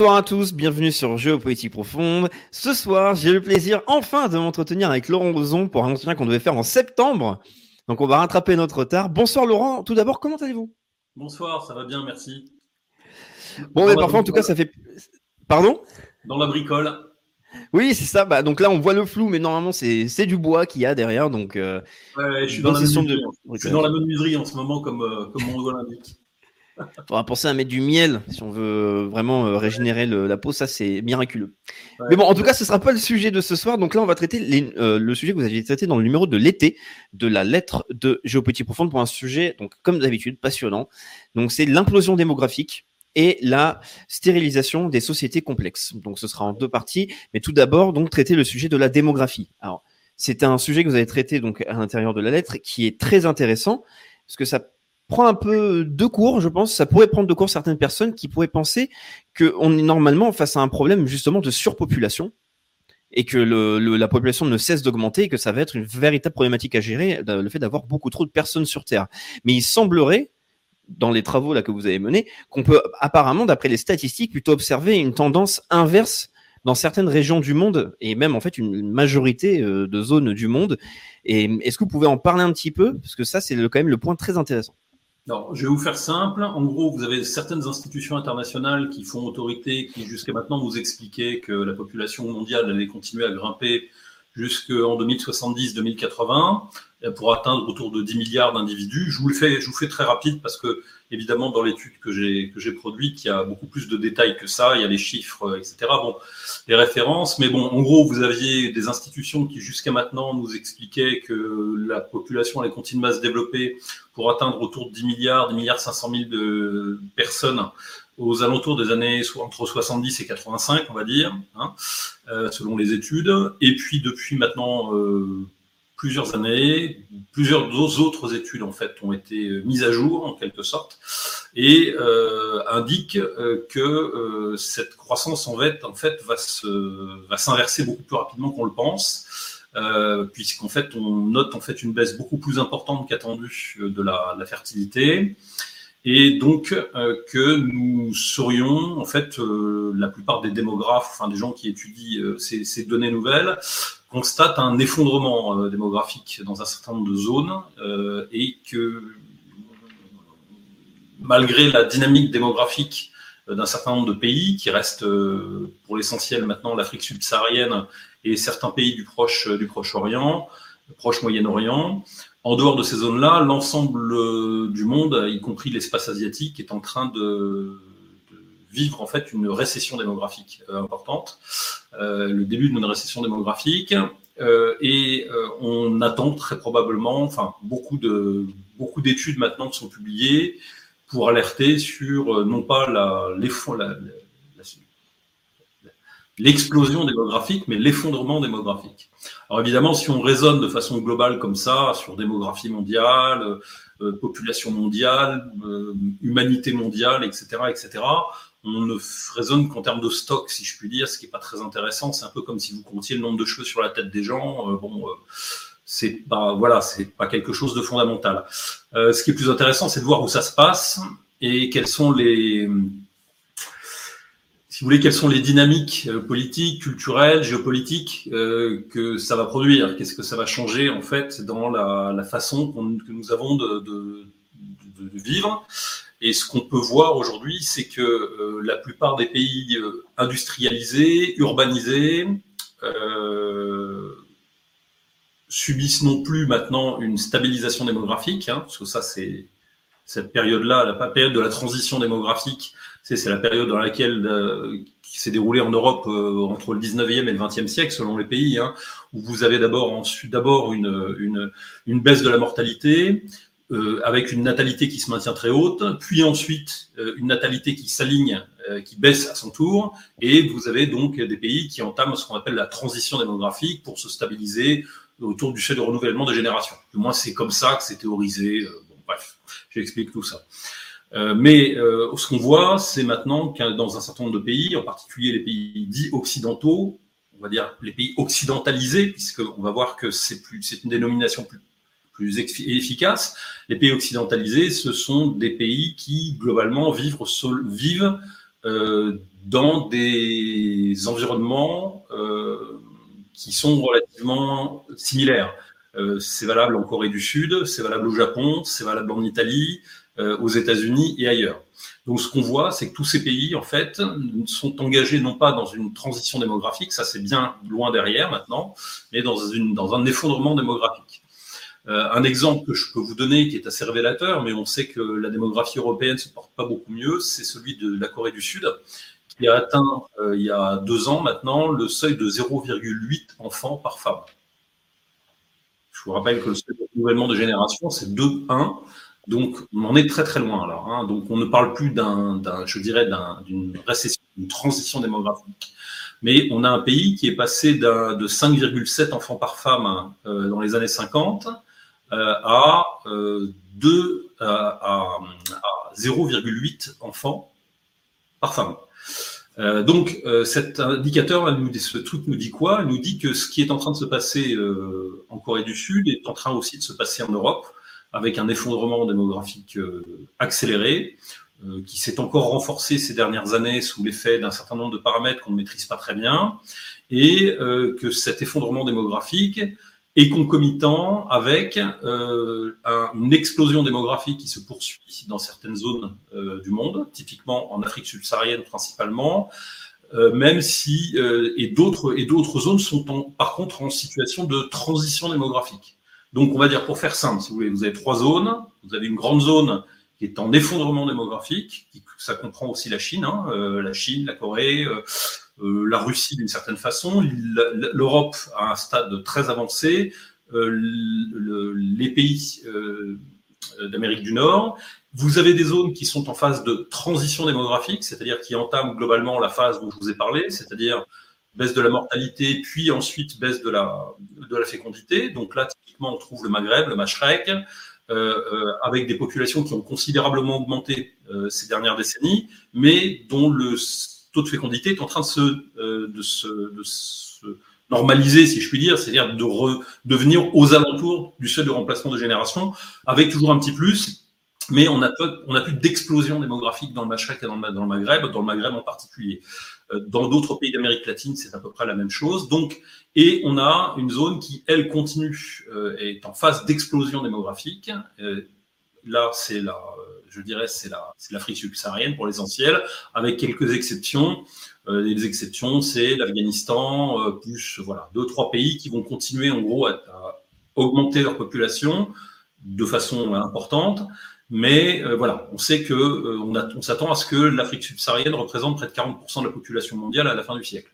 Bonsoir à tous, bienvenue sur Géopolitique Profonde. Ce soir, j'ai le plaisir enfin de m'entretenir avec Laurent Roson pour un entretien qu'on devait faire en septembre. Donc on va rattraper notre retard. Bonsoir Laurent, tout d'abord, comment allez-vous? Bonsoir, ça va bien, merci. Bon, Dans mais parfois en tout cas, ça fait... Pardon? Dans la bricole. Oui, c'est ça. Bah, donc là, on voit le flou, mais normalement, c'est c'est du bois qu'il y a derrière. Donc, euh, Ouais, je, suis dans la de... menuiserie. je suis dans la menuiserie en ce moment, comme, euh, comme logo l'indique. On va penser à mettre du miel si on veut vraiment euh, régénérer le- la peau. Ça, c'est miraculeux. Ouais. Mais bon, en tout cas, ce sera pas le sujet de ce soir. Donc là, on va traiter les- euh, le sujet que vous aviez traité dans le numéro de l'été de la lettre de Géopolitique Profonde pour un sujet, donc comme d'habitude, passionnant. Donc c'est l'implosion démographique et la stérilisation des sociétés complexes. Donc ce sera en deux parties. Mais tout d'abord, donc traiter le sujet de la démographie. Alors c'est un sujet que vous avez traité donc à l'intérieur de la lettre qui est très intéressant parce que ça prend un peu de cours, je pense. Ça pourrait prendre de cours certaines personnes qui pourraient penser qu'on est normalement face à un problème justement de surpopulation et que le, le- la population ne cesse d'augmenter et que ça va être une véritable problématique à gérer, euh, le fait d'avoir beaucoup trop de personnes sur Terre. Mais il semblerait, dans les travaux là que vous avez menés, qu'on peut apparemment, d'après les statistiques, plutôt observer une tendance inverse dans certaines régions du monde et même en fait une majorité euh, de zones du monde. Et est-ce que vous pouvez en parler un petit peu? Parce que ça c'est quand même le point très intéressant. Alors, je vais vous faire simple. En gros, vous avez certaines institutions internationales qui font autorité, qui jusqu'à maintenant vous expliquaient que la population mondiale allait continuer à grimper jusqu'en 2070-2080 euh, pour atteindre autour de 10 milliards d'individus. Je vous le fais, je vous fais très rapide parce que évidemment dans l'étude que j'ai que j'ai produite, il y a beaucoup plus de détails que ça. Il y a les chiffres, euh, etc. Bon, les références, mais bon, en gros, vous aviez des institutions qui jusqu'à maintenant nous expliquaient que la population allait continuer à se développer pour atteindre autour de 10 milliards, 10 milliards 500 000 de personnes aux alentours des années entre 70 et 85, on va dire, hein, euh, selon les études. Et puis depuis maintenant euh, plusieurs années, plusieurs autres études en fait ont été euh, mises à jour en quelque sorte et euh, indiquent euh, que euh, cette croissance en fait, en fait va se va s'inverser beaucoup plus rapidement qu'on le pense. Euh, puisqu'en fait on note en fait une baisse beaucoup plus importante qu'attendue euh, de la, la fertilité et donc euh, que nous serions en fait euh, la plupart des démographes, enfin des gens qui étudient euh, ces, ces données nouvelles constatent un effondrement euh, démographique dans un certain nombre de zones euh, et que malgré la dynamique démographique euh, d'un certain nombre de pays qui restent pour l'essentiel maintenant l'Afrique subsaharienne et certains pays du Proche du Proche-Orient, Proche Moyen-Orient. En dehors de ces zones-là, l'ensemble du monde, y compris l'espace asiatique, est en train de vivre en fait une récession démographique euh, importante, euh, le début d'une récession démographique, euh, et on attend très probablement, enfin beaucoup de beaucoup d'études maintenant sont publiées pour alerter sur non pas la, l'explosion démographique, mais l'effondrement démographique. Alors évidemment, si on raisonne de façon globale comme ça sur démographie mondiale, population mondiale, euh, humanité mondiale, etc., etc., on ne raisonne qu'en termes de stock, si je puis dire, ce qui est pas très intéressant. C'est un peu comme si vous comptiez le nombre de cheveux sur la tête des gens. Euh, bon, euh, c'est pas voilà, c'est pas quelque chose de fondamental. Euh, ce qui est plus intéressant, c'est de voir où ça se passe et quels sont les si vous voulez, quelles sont les dynamiques politiques, culturelles, géopolitiques que ça va produire Qu'est-ce que ça va changer en fait dans la, façon que nous avons de vivre Et ce qu'on peut voir aujourd'hui, c'est que euh, la plupart des pays euh, industrialisés, urbanisés, euh, subissent non plus maintenant une stabilisation démographique, hein, parce que ça c'est cette période-là, la période de la transition démographique, C'est la période dans laquelle qui s'est déroulée en Europe entre le 19e et le 20e siècle, selon les pays, hein, où vous avez d'abord d'abord une, une, une baisse de la mortalité, euh, avec une natalité qui se maintient très haute, puis ensuite euh, une natalité qui s'aligne, euh, qui baisse à son tour, et vous avez donc des pays qui entament ce qu'on appelle la transition démographique pour se stabiliser autour du fait de renouvellement de génération. Du moins, c'est comme ça que c'est théorisé. Bon, bref, j'explique tout ça. mais ce qu'on voit, c'est maintenant que dans un certain nombre de pays, en particulier les pays dits occidentaux, on va dire les pays occidentalisés, puisqu'on va voir que c'est une dénomination plus plus efficace. Les pays occidentalisés, ce sont des pays qui, globalement, vivent, vivent euh, dans des environnements euh, qui sont relativement similaires. Euh, c'est valable en Corée du Sud, c'est valable au Japon, c'est valable en Italie, aux États-Unis et ailleurs. Donc, ce qu'on voit, c'est que tous ces pays, en fait, sont engagés non pas dans une transition démographique, ça c'est bien loin derrière maintenant, mais dans, une, dans un effondrement démographique. Euh, un exemple que je peux vous donner qui est assez révélateur, mais on sait que la démographie européenne se porte pas beaucoup mieux, c'est celui de la Corée du Sud, qui a atteint euh, il y a deux ans maintenant le seuil de 0,8 enfants par femme. Je vous rappelle que le seuil de renouvellement de génération, c'est 2-1. Donc, on en est très très loin là. Hein. Donc, on ne parle plus d'un, je dirais, d'une récession, d'une transition démographique. Mais on a un pays qui est passé de 5,7 enfants par femme euh, dans les années 50 euh, à, 2, euh, à, 0,8 enfants par femme. Euh, donc cet indicateur, elle nous, ce truc nous dit quoi? Elle nous dit que ce qui est en train de se passer en Corée du Sud est en train aussi de se passer en Europe, avec un effondrement démographique accéléré, qui s'est encore renforcé ces dernières années sous l'effet d'un certain nombre de paramètres qu'on ne maîtrise pas très bien, et que cet effondrement démographique et concomitant avec euh, une explosion démographique qui se poursuit dans certaines zones euh, du monde, typiquement en Afrique subsaharienne principalement, euh, même si et d'autres et d'autres zones sont par contre en situation de transition démographique. Donc on va dire pour faire simple, si vous avez trois zones. Vous avez une grande zone qui est en effondrement démographique, qui, ça comprend aussi la Chine, hein, la Chine, la Corée, la Russie d'une certaine façon, l'Europe à un stade très avancé, euh, les pays euh, d'Amérique du Nord. Vous avez des zones qui sont en phase de transition démographique, c'est-à-dire qui entament globalement la phase dont je vous ai parlé, c'est-à-dire baisse de la mortalité, puis ensuite baisse de la, de la fécondité. Donc là, typiquement, on trouve le Maghreb, le Machrek, avec des populations qui ont considérablement augmenté ces dernières décennies, mais dont le taux de fécondité est en train de se, euh, de se, de se normaliser, si je puis dire, c'est-à-dire de redevenir aux alentours du seuil de remplacement de génération, avec toujours un petit plus, mais on a, on a plus d'explosion démographique dans le Machrek et dans le, dans le Maghreb, dans le Maghreb en particulier. Euh, dans d'autres pays d'Amérique latine, c'est à peu près la même chose. Donc, et on a une zone qui, elle, continue, euh, est en phase d'explosion démographique. Là, c'est la, je dirais, c'est l'Afrique subsaharienne pour l'essentiel, avec quelques exceptions. Euh, les exceptions, c'est l'Afghanistan, euh, plus voilà, deux, trois pays qui vont continuer en gros à, augmenter leur population de façon importante. Mais euh, voilà, on sait que on, on s'attend à ce que l'Afrique subsaharienne représente près de 40% de la population mondiale à la fin du siècle.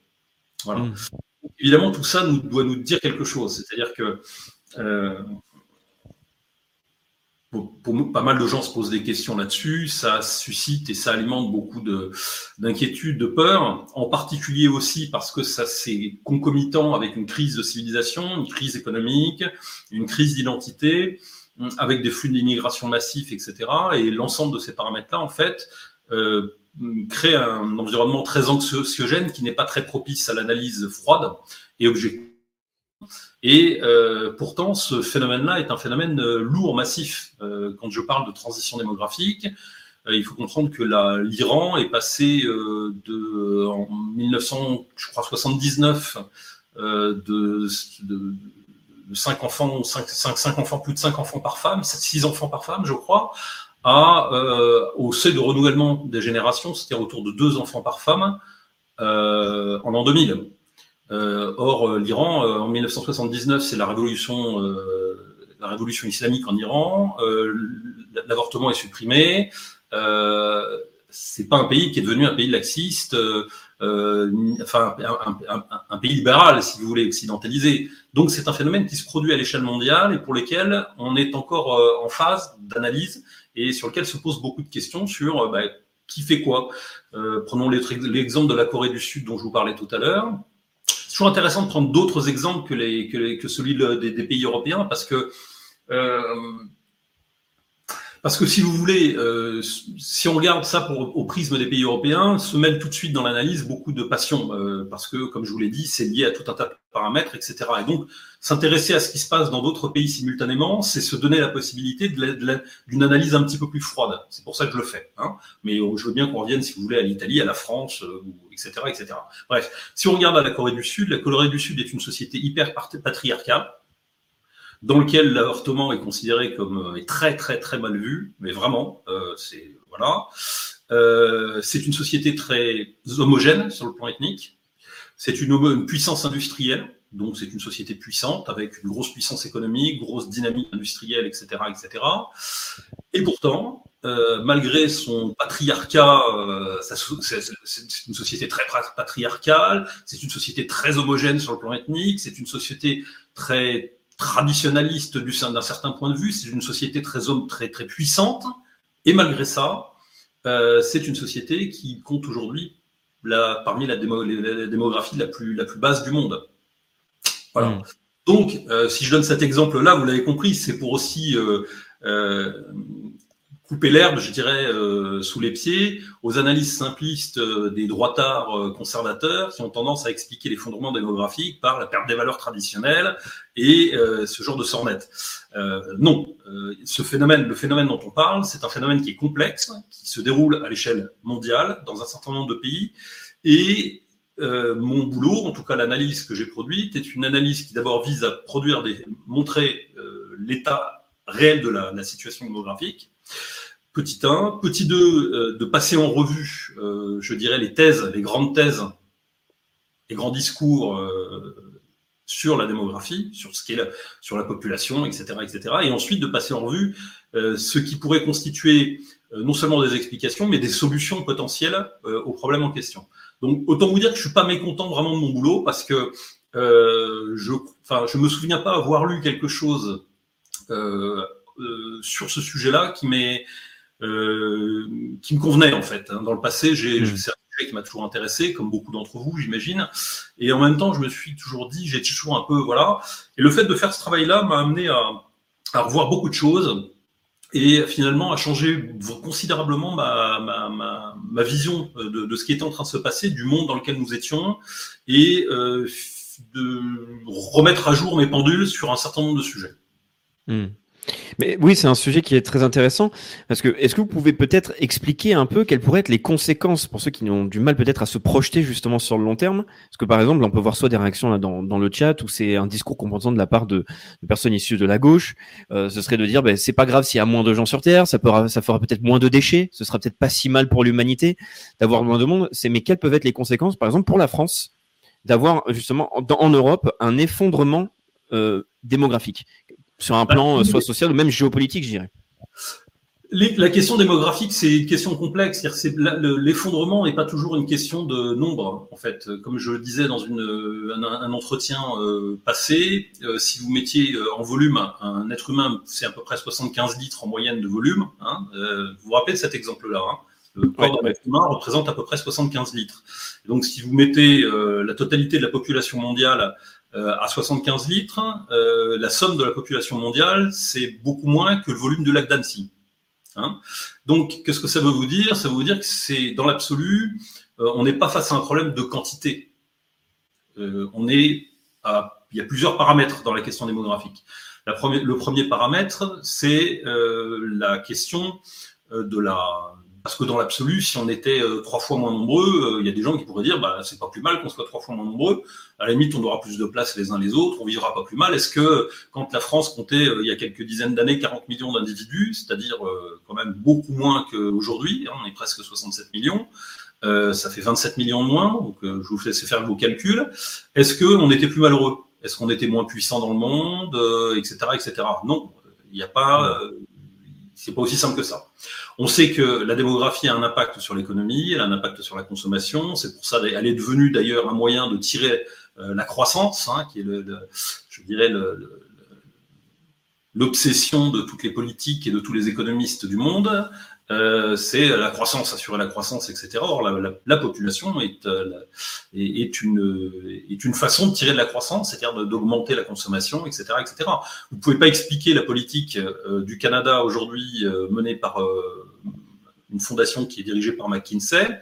Voilà. Mmh. Évidemment, tout ça nous, doit nous dire quelque chose. C'est-à-dire que pour, pas mal de gens se posent des questions là-dessus. Ça suscite et ça alimente beaucoup d'inquiétudes, de, de peur, en particulier aussi parce que ça c'est concomitant avec une crise de civilisation, une crise économique, une crise d'identité, avec des flux d'immigration massifs, etc. Et l'ensemble de ces paramètres-là, en fait, euh, crée un environnement très anxiogène qui n'est pas très propice à l'analyse froide et objective et euh, pourtant, ce phénomène-là est un phénomène euh, lourd, massif. Euh, quand je parle de transition démographique, il faut comprendre que l'Iran est passé de, en 1979 de, de, de 5 enfants, 5, 5, 5, enfants, plus de 5 enfants par femme, 6 enfants par femme, je crois, au seuil de renouvellement des générations, c'est-à-dire autour de 2 enfants par femme en l'an 2000. Euh, or, euh, l'Iran, euh, en 1979, c'est la révolution, la révolution islamique en Iran. L'avortement est supprimé. c'est pas un pays qui est devenu un pays laxiste, enfin un, pays libéral, si vous voulez, occidentalisé. Donc c'est un phénomène qui se produit à l'échelle mondiale et pour lequel on est encore en phase d'analyse et sur lequel se posent beaucoup de questions sur bah, qui fait quoi. prenons l'exemple de la Corée du Sud dont je vous parlais tout à l'heure toujours intéressant de prendre d'autres exemples que, les, que, que celui des, des, pays européens parce que euh, parce que si vous voulez, euh, si on regarde ça au prisme des pays européens, se mêle tout de suite dans l'analyse beaucoup de passion, euh, parce que, comme je vous l'ai dit, c'est lié à tout un tas de paramètres, etc. Et donc, s'intéresser à ce qui se passe dans d'autres pays simultanément, c'est se donner la possibilité d'une analyse un petit peu plus froide. C'est pour ça que je le fais. Hein. Mais je veux bien qu'on revienne, si vous voulez, à l'Italie, à la France, etc., etc. Bref, si on regarde à la Corée du Sud, la Corée du Sud est une société hyper patriarcale dans lequel l'avortement est considéré comme euh, est très très très mal vu, mais vraiment, euh, c'est voilà. Euh, c'est une société très homogène sur le plan ethnique. C'est une, une, puissance industrielle, donc c'est une société puissante avec une grosse puissance économique, grosse dynamique industrielle, etc., etc. Et pourtant, euh, malgré son patriarcat, euh, c'est une société très patriarcale, c'est une société très homogène sur le plan ethnique, c'est une société très traditionnaliste du d'un certain point de vue, c'est une société très homme, très très puissante, et malgré ça, euh, c'est une société qui compte aujourd'hui la, parmi la, démographie la plus, la plus basse du monde. Voilà. Hmm. Donc, euh, si je donne cet exemple-là, vous l'avez compris, c'est pour aussi euh couper l'herbe, je dirais, euh, sous les pieds. Aux analyses simplistes euh, des droitards euh, conservateurs qui ont tendance à expliquer l'effondrement démographique par la perte des valeurs traditionnelles et ce genre de sornettes. non, ce phénomène, le phénomène dont on parle, c'est un phénomène qui est complexe, qui se déroule à l'échelle mondiale dans un certain nombre de pays. Et mon boulot, en tout cas l'analyse que j'ai produite, est une analyse qui d'abord vise à produire des, montrer l'état réel de la, la situation démographique, Petit 1. Petit 2, euh, de passer en revue, euh, je dirais, les thèses, les grandes thèses, les grands discours euh, sur la démographie, sur ce la, sur la population, etc., etc. Et ensuite de passer en revue ce qui pourrait constituer non seulement des explications, mais des solutions potentielles aux problèmes en question. Donc, autant vous dire que je suis pas mécontent vraiment de mon boulot parce que je, enfin, je me souviens pas avoir lu quelque chose sur ce sujet-là qui m'est euh, qui me convenait en fait. Hein. Dans le passé, j'ai mmh. c'est un sujet qui m'a toujours intéressé, comme beaucoup d'entre vous, j'imagine. Et en même temps, je me suis toujours dit, j'ai toujours un peu voilà. Et le fait de faire ce travail-là m'a amené à, à revoir beaucoup de choses et finalement à changer considérablement ma, ma, ma, ma vision de, de, ce qui était en train de se passer, du monde dans lequel nous étions, et euh, de remettre à jour mes pendules sur un certain nombre de sujets. Mmh. Mais oui, c'est un sujet qui est très intéressant parce que est-ce que vous pouvez peut-être expliquer un peu quelles pourraient être les conséquences pour ceux qui ont du mal peut-être à se projeter justement sur le long terme? Parce que par exemple, on peut voir soit des réactions là dans, dans le chat où c'est un discours compensant de la part de, de, personnes issues de la gauche. Euh, ce serait de dire, ben, c'est pas grave s'il y a moins de gens sur Terre, ça, pourra, ça fera peut-être moins de déchets, ce sera peut-être pas si mal pour l'humanité d'avoir moins de monde. C'est mais quelles peuvent être les conséquences, par exemple pour la France, d'avoir justement en Europe un effondrement euh, démographique? Sur un plan euh, soit social ou même géopolitique, je dirais. La question démographique, c'est une question complexe. L'effondrement n'est pas toujours une question de nombre, en fait. Comme je le disais dans une, un, entretien euh, passé, euh, si vous mettiez en volume un, être humain, c'est à peu près 75 litres en moyenne de volume. Hein, vous vous rappelez de cet exemple-là hein. Le corps d'un être humain représente à peu près 75 litres. donc, si vous mettez la totalité de la population mondiale à 75 litres, euh, la somme de la population mondiale, c'est beaucoup moins que le volume du lac d'Annecy. Hein Donc, qu'est-ce que ça veut vous dire? Ça veut vous dire que c'est dans l'absolu, euh, on n'est pas face à un problème de quantité. on est à, il y a plusieurs paramètres dans la question démographique. La première, le premier paramètre, c'est la question de la, parce que dans l'absolu, si on était euh, trois fois moins nombreux, euh, il y a des gens qui pourraient dire, bah, c'est pas plus mal qu'on soit trois fois moins nombreux. À la limite, on aura plus de place les uns les autres, on vivra pas plus mal. Est-ce que quand la France comptait euh, il y a quelques dizaines d'années 40 millions d'individus, c'est-à-dire quand même beaucoup moins qu'aujourd'hui, hein, on est presque 67 millions, ça fait 27 millions de moins, donc je vous laisse faire vos calculs. Est-ce qu'on était plus malheureux? Est-ce qu'on était moins puissant dans le monde, etc., etc. Non, il n'y a pas C'est pas aussi simple que ça. On sait que la démographie a un impact sur l'économie, elle a un impact sur la consommation. C'est pour ça qu'elle est devenue d'ailleurs un moyen de tirer euh, la croissance, hein, qui est le, je dirais l'obsession de toutes les politiques et de tous les économistes du monde. Euh, c'est la croissance, assurer la croissance, etc. Or, la, population est, euh, est, une, est une façon de tirer de la croissance, c'est-à-dire d'augmenter la consommation, etc., etc. Vous ne pouvez pas expliquer la politique euh, du Canada aujourd'hui menée par une fondation qui est dirigée par McKinsey,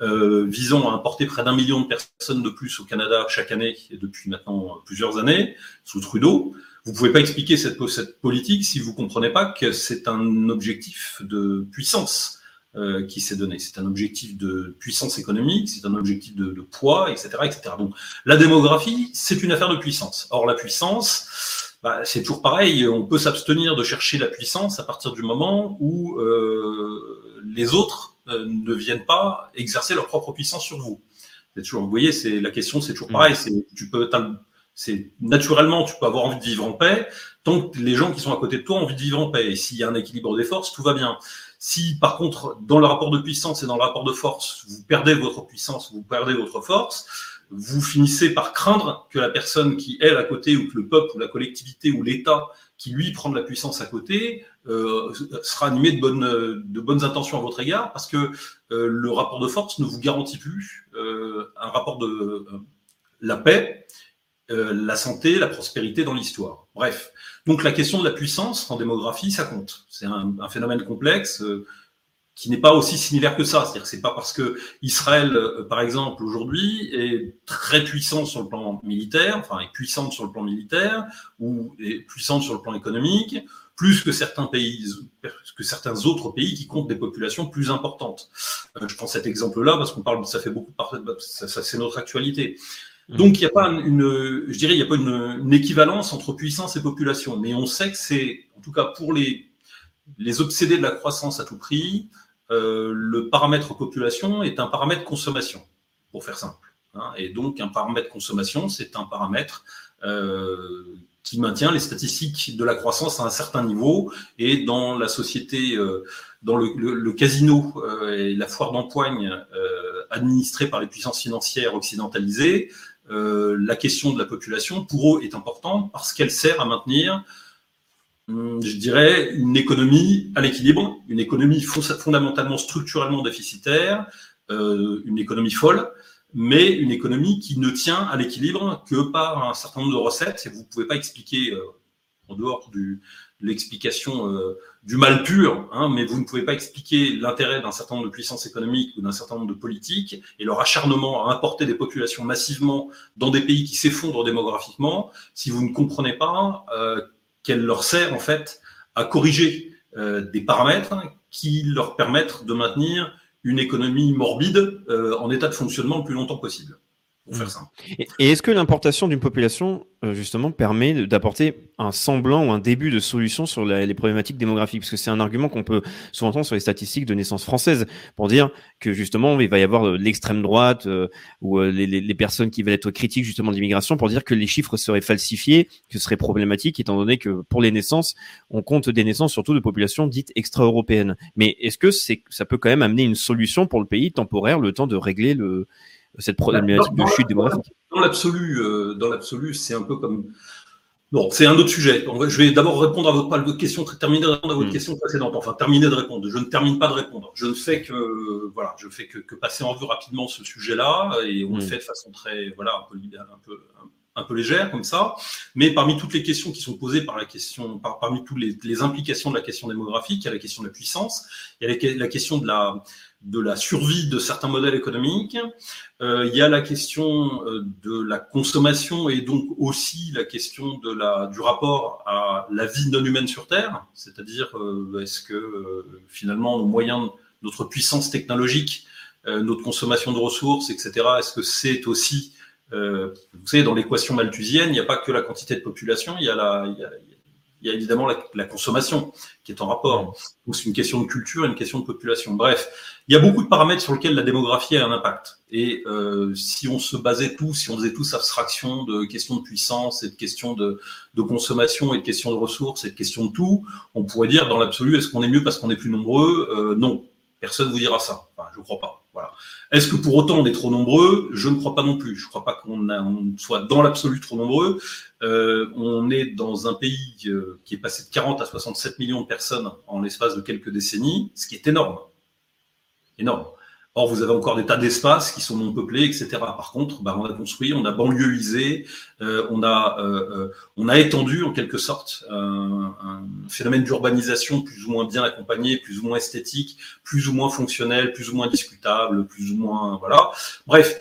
visant à importer près d'un million de personnes de plus au Canada chaque année, et depuis maintenant plusieurs années, sous Trudeau. Vous pouvez pas expliquer cette, politique si vous comprenez pas que c'est un objectif de puissance euh, qui s'est donné. C'est un objectif de puissance économique, c'est un objectif de, poids, etc., etc. Donc la démographie, c'est une affaire de puissance. Or la puissance, bah, c'est toujours pareil. On peut s'abstenir de chercher la puissance à partir du moment où euh, les autres euh, ne viennent pas exercer leur propre puissance sur vous. Toujours, vous voyez, c'est la question, c'est toujours mmh. pareil. C'est tu peux c'est naturellement, tu peux avoir envie de vivre en paix, tant que les gens qui sont à côté de toi ont envie de vivre en paix. Et s'il y a un équilibre des forces, tout va bien. Si par contre, dans le rapport de puissance et dans le rapport de force, vous perdez votre puissance, vous perdez votre force, vous finissez par craindre que la personne qui est à côté, ou que le peuple, ou la collectivité, ou l'État qui lui prend de la puissance à côté, euh, sera animé de bonnes, de bonnes intentions à votre égard, parce que euh, le rapport de force ne vous garantit plus euh, un rapport de la paix la santé, la prospérité dans l'histoire. Bref. Donc la question de la puissance en démographie, ça compte. C'est un, phénomène complexe qui n'est pas aussi similaire que ça. C'est-à-dire que c'est pas parce que Israël, euh, par exemple, aujourd'hui, est très puissant sur le plan militaire, enfin est puissante sur le plan militaire ou est puissante sur le plan économique, plus que certains pays, que certains autres pays qui comptent des populations plus importantes. je prends cet exemple-là parce qu'on parle, ça fait beaucoup, ça, ça c'est notre actualité. Donc, il n'y a pas une, je dirais, il n'y a pas une, équivalence entre puissance et population. Mais on sait que c'est, en tout cas pour les, les obsédés de la croissance à tout prix, euh, le paramètre population est un paramètre consommation, pour faire simple. Hein. Et donc, un paramètre consommation, c'est un paramètre euh, qui maintient les statistiques de la croissance à un certain niveau. Et dans la société, euh, dans le, casino et la foire d'empoigne administrée par les puissances financières occidentalisées, la question de la population, pour eux, est importante parce qu'elle sert à maintenir, je dirais, une économie à l'équilibre, une économie fondamentalement, structurellement déficitaire, euh, une économie folle, mais une économie qui ne tient à l'équilibre que par un certain nombre de recettes. Et vous ne pouvez pas expliquer, euh, en dehors du, l'explication euh, du mal pur, hein, mais vous ne pouvez pas expliquer l'intérêt d'un certain nombre de puissances économiques ou d'un certain nombre de politiques et leur acharnement à importer des populations massivement dans des pays qui s'effondrent démographiquement si vous ne comprenez pas qu'elle leur sert en fait à corriger euh, des paramètres qui leur permettent de maintenir une économie morbide euh, en état de fonctionnement le plus longtemps possible. Pour faire mmh. Et est-ce que l'importation d'une population euh, justement permet d'apporter un semblant ou un début de solution sur les problématiques démographiques? Parce que c'est un argument qu'on peut souvent entendre sur les statistiques de naissance française pour dire que justement il va y avoir euh, l'extrême droite euh, ou les, les, personnes qui veulent être critiques justement de l'immigration pour dire que les chiffres seraient falsifiés, que ce serait problématique étant donné que pour les naissances on compte des naissances surtout de populations dites extra-européennes. Mais est-ce que c'est ça peut quand même amener une solution pour le pays temporaire le temps de régler le cette problématique de chute démographique Dans l'absolu, euh, dans l'absolu, c'est un peu comme. Bon, c'est un autre sujet. Je vais d'abord répondre à votre, question, terminer de répondre à votre hmm. question précédente. Enfin, terminer de répondre. Je ne termine pas de répondre. Je ne fais que, voilà, je fais que, passer en vue rapidement ce sujet-là, et on le hmm. fait de façon très, voilà, un peu, un peu, un peu légère comme ça. Mais parmi toutes les questions qui sont posées par la question, par, parmi toutes les, les, implications de la question démographique, il y a la question de la puissance, il y a la question de la, de la survie de certains modèles économiques. Euh, il y a la question euh, de la consommation et donc aussi la question de la, du rapport à la vie non humaine sur Terre, c'est-à-dire euh, est-ce que finalement nos moyens, notre puissance technologique, notre consommation de ressources, etc., est-ce que c'est aussi, vous savez, dans l'équation malthusienne, il n'y a pas que la quantité de population, il y a la, il y a, Il y a évidemment la, consommation qui est en rapport. Donc c'est une question de culture une question de population. Bref, il y a beaucoup de paramètres sur lesquels la démographie a un impact. Et euh, si on se basait tous, si on faisait tous abstraction de questions de puissance et de questions de, de consommation et de questions de ressources et de questions de tout, on pourrait dire dans l'absolu, est-ce qu'on est mieux parce qu'on est plus nombreux? Euh, Non, personne vous dira ça. Enfin, je ne crois pas. Voilà. Est-ce que pour autant on est trop nombreux? Je ne crois pas non plus. Je ne crois pas qu'on soit dans l'absolu trop nombreux. Euh, on est dans un pays euh, qui est passé de 40 à 67 millions de personnes en l'espace de quelques décennies, ce qui est énorme. Énorme. Or, vous avez encore des tas d'espaces qui sont non peuplés, etc. Par contre, bah, on a construit, on a banlieusisé, euh, on, a, euh, euh, on a étendu en quelque sorte un phénomène d'urbanisation plus ou moins bien accompagné, plus ou moins esthétique, plus ou moins fonctionnel, plus ou moins discutable, plus ou moins voilà. Bref,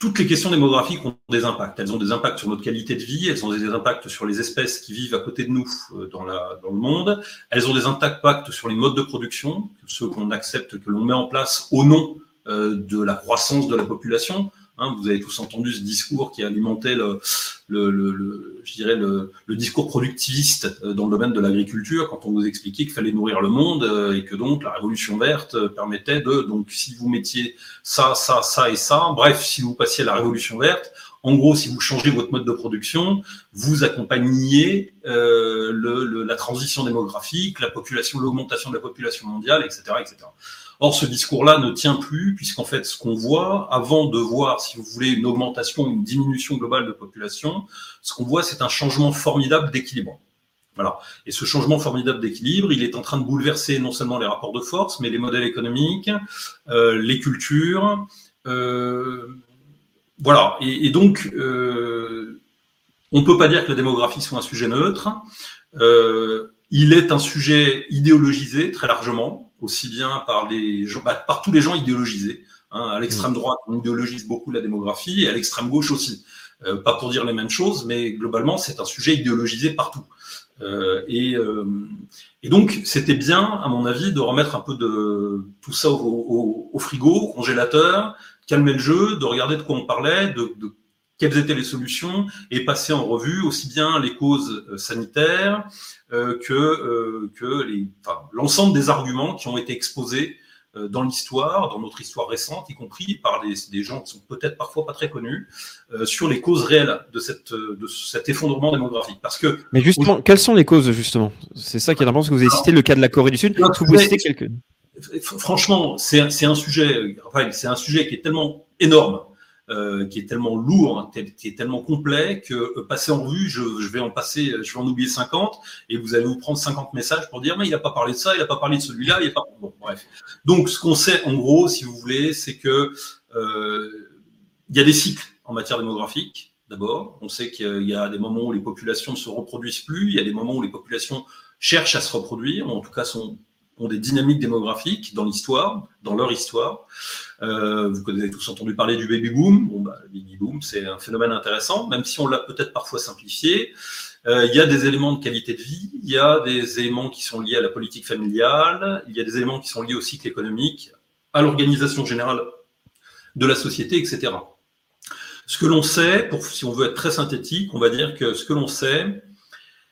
toutes les questions démographiques ont des impacts. Elles ont des impacts sur notre qualité de vie, elles ont des impacts sur les espèces qui vivent à côté de nous euh, dans, le monde, elles ont des impacts sur les modes de production, ceux qu'on accepte, que l'on met en place au nom euh, de la croissance de la population. Hein, vous avez tous entendu ce discours qui alimentait le, le, le, je dirais le, le, discours productiviste euh, dans le domaine de l'agriculture, quand on vous expliquait qu'il fallait nourrir le monde euh, et que donc la révolution verte euh, permettait de, donc si vous mettiez ça, ça, ça et ça, bref, si vous passiez à la révolution verte, en gros, si vous changez votre mode de production, vous accompagniez euh, le, la transition démographique, la population, l'augmentation de la population mondiale, etc., etc. Or, ce discours-là ne tient plus, puisqu'en fait, ce qu'on voit, avant de voir, si vous voulez, une augmentation, une diminution globale de population, ce qu'on voit, c'est un changement formidable d'équilibre. Voilà. Et ce changement formidable d'équilibre, il est en train de bouleverser non seulement les rapports de force, mais les modèles économiques, euh, les cultures. Euh, voilà. Et, donc, euh, on ne peut pas dire que la démographie soit un sujet neutre. Euh, il est un sujet idéologisé très largement aussi bien par, les, bah, par tous les gens idéologisés. Hein. À l'extrême mm. droite, on idéologise beaucoup la démographie, et à l'extrême gauche aussi. Euh, pas pour dire les mêmes choses, mais globalement, c'est un sujet idéologisé partout. Euh, et, euh, et, donc, c'était bien, à mon avis, de remettre un peu de tout ça au, au, au, frigo, au congélateur, calmer le jeu, de regarder de quoi on parlait, de, de quelles étaient les solutions et passer en revue aussi bien les causes euh, sanitaires euh, que, euh, que l'ensemble des arguments qui ont été exposés dans l'histoire, dans notre histoire récente, y compris par des, des gens qui sont peut-être parfois pas très connus, sur les causes réelles de, cette, de cet effondrement démographique. Parce que mais justement, quelles sont les causes justement? C'est ça qui est important, parce que vous avez cité le cas de la Corée du Sud. Que vous citer quelques Franchement, c'est un sujet, c'est un sujet qui est tellement énorme euh, qui est tellement lourd, hein, qui est tellement complet que euh, passer en revue, je, vais en passer, je vais en oublier 50 et vous allez vous prendre 50 messages pour dire mais il n'a pas parlé de ça, il n'a pas parlé de celui-là, il a pas bref. Donc ce qu'on sait en gros, si vous voulez, c'est que euh, il y a des cycles en matière démographique. D'abord, on sait qu'il y a des moments où les populations ne se reproduisent plus, il y a des moments où les populations cherchent à se reproduire, ou en tout cas ont des dynamiques démographiques dans l'histoire, dans leur histoire. Euh, vous avez tous entendu parler du baby boom. Bon, bah, le baby boom, c'est un phénomène intéressant, même si on l'a peut-être parfois simplifié. Euh, il y a des éléments de qualité de vie, il y a des éléments qui sont liés à la politique familiale, il y a des éléments qui sont liés au cycle économique, à l'organisation générale de la société, etc. Ce que l'on sait, pour, si on veut être très synthétique, on va dire que ce que l'on sait,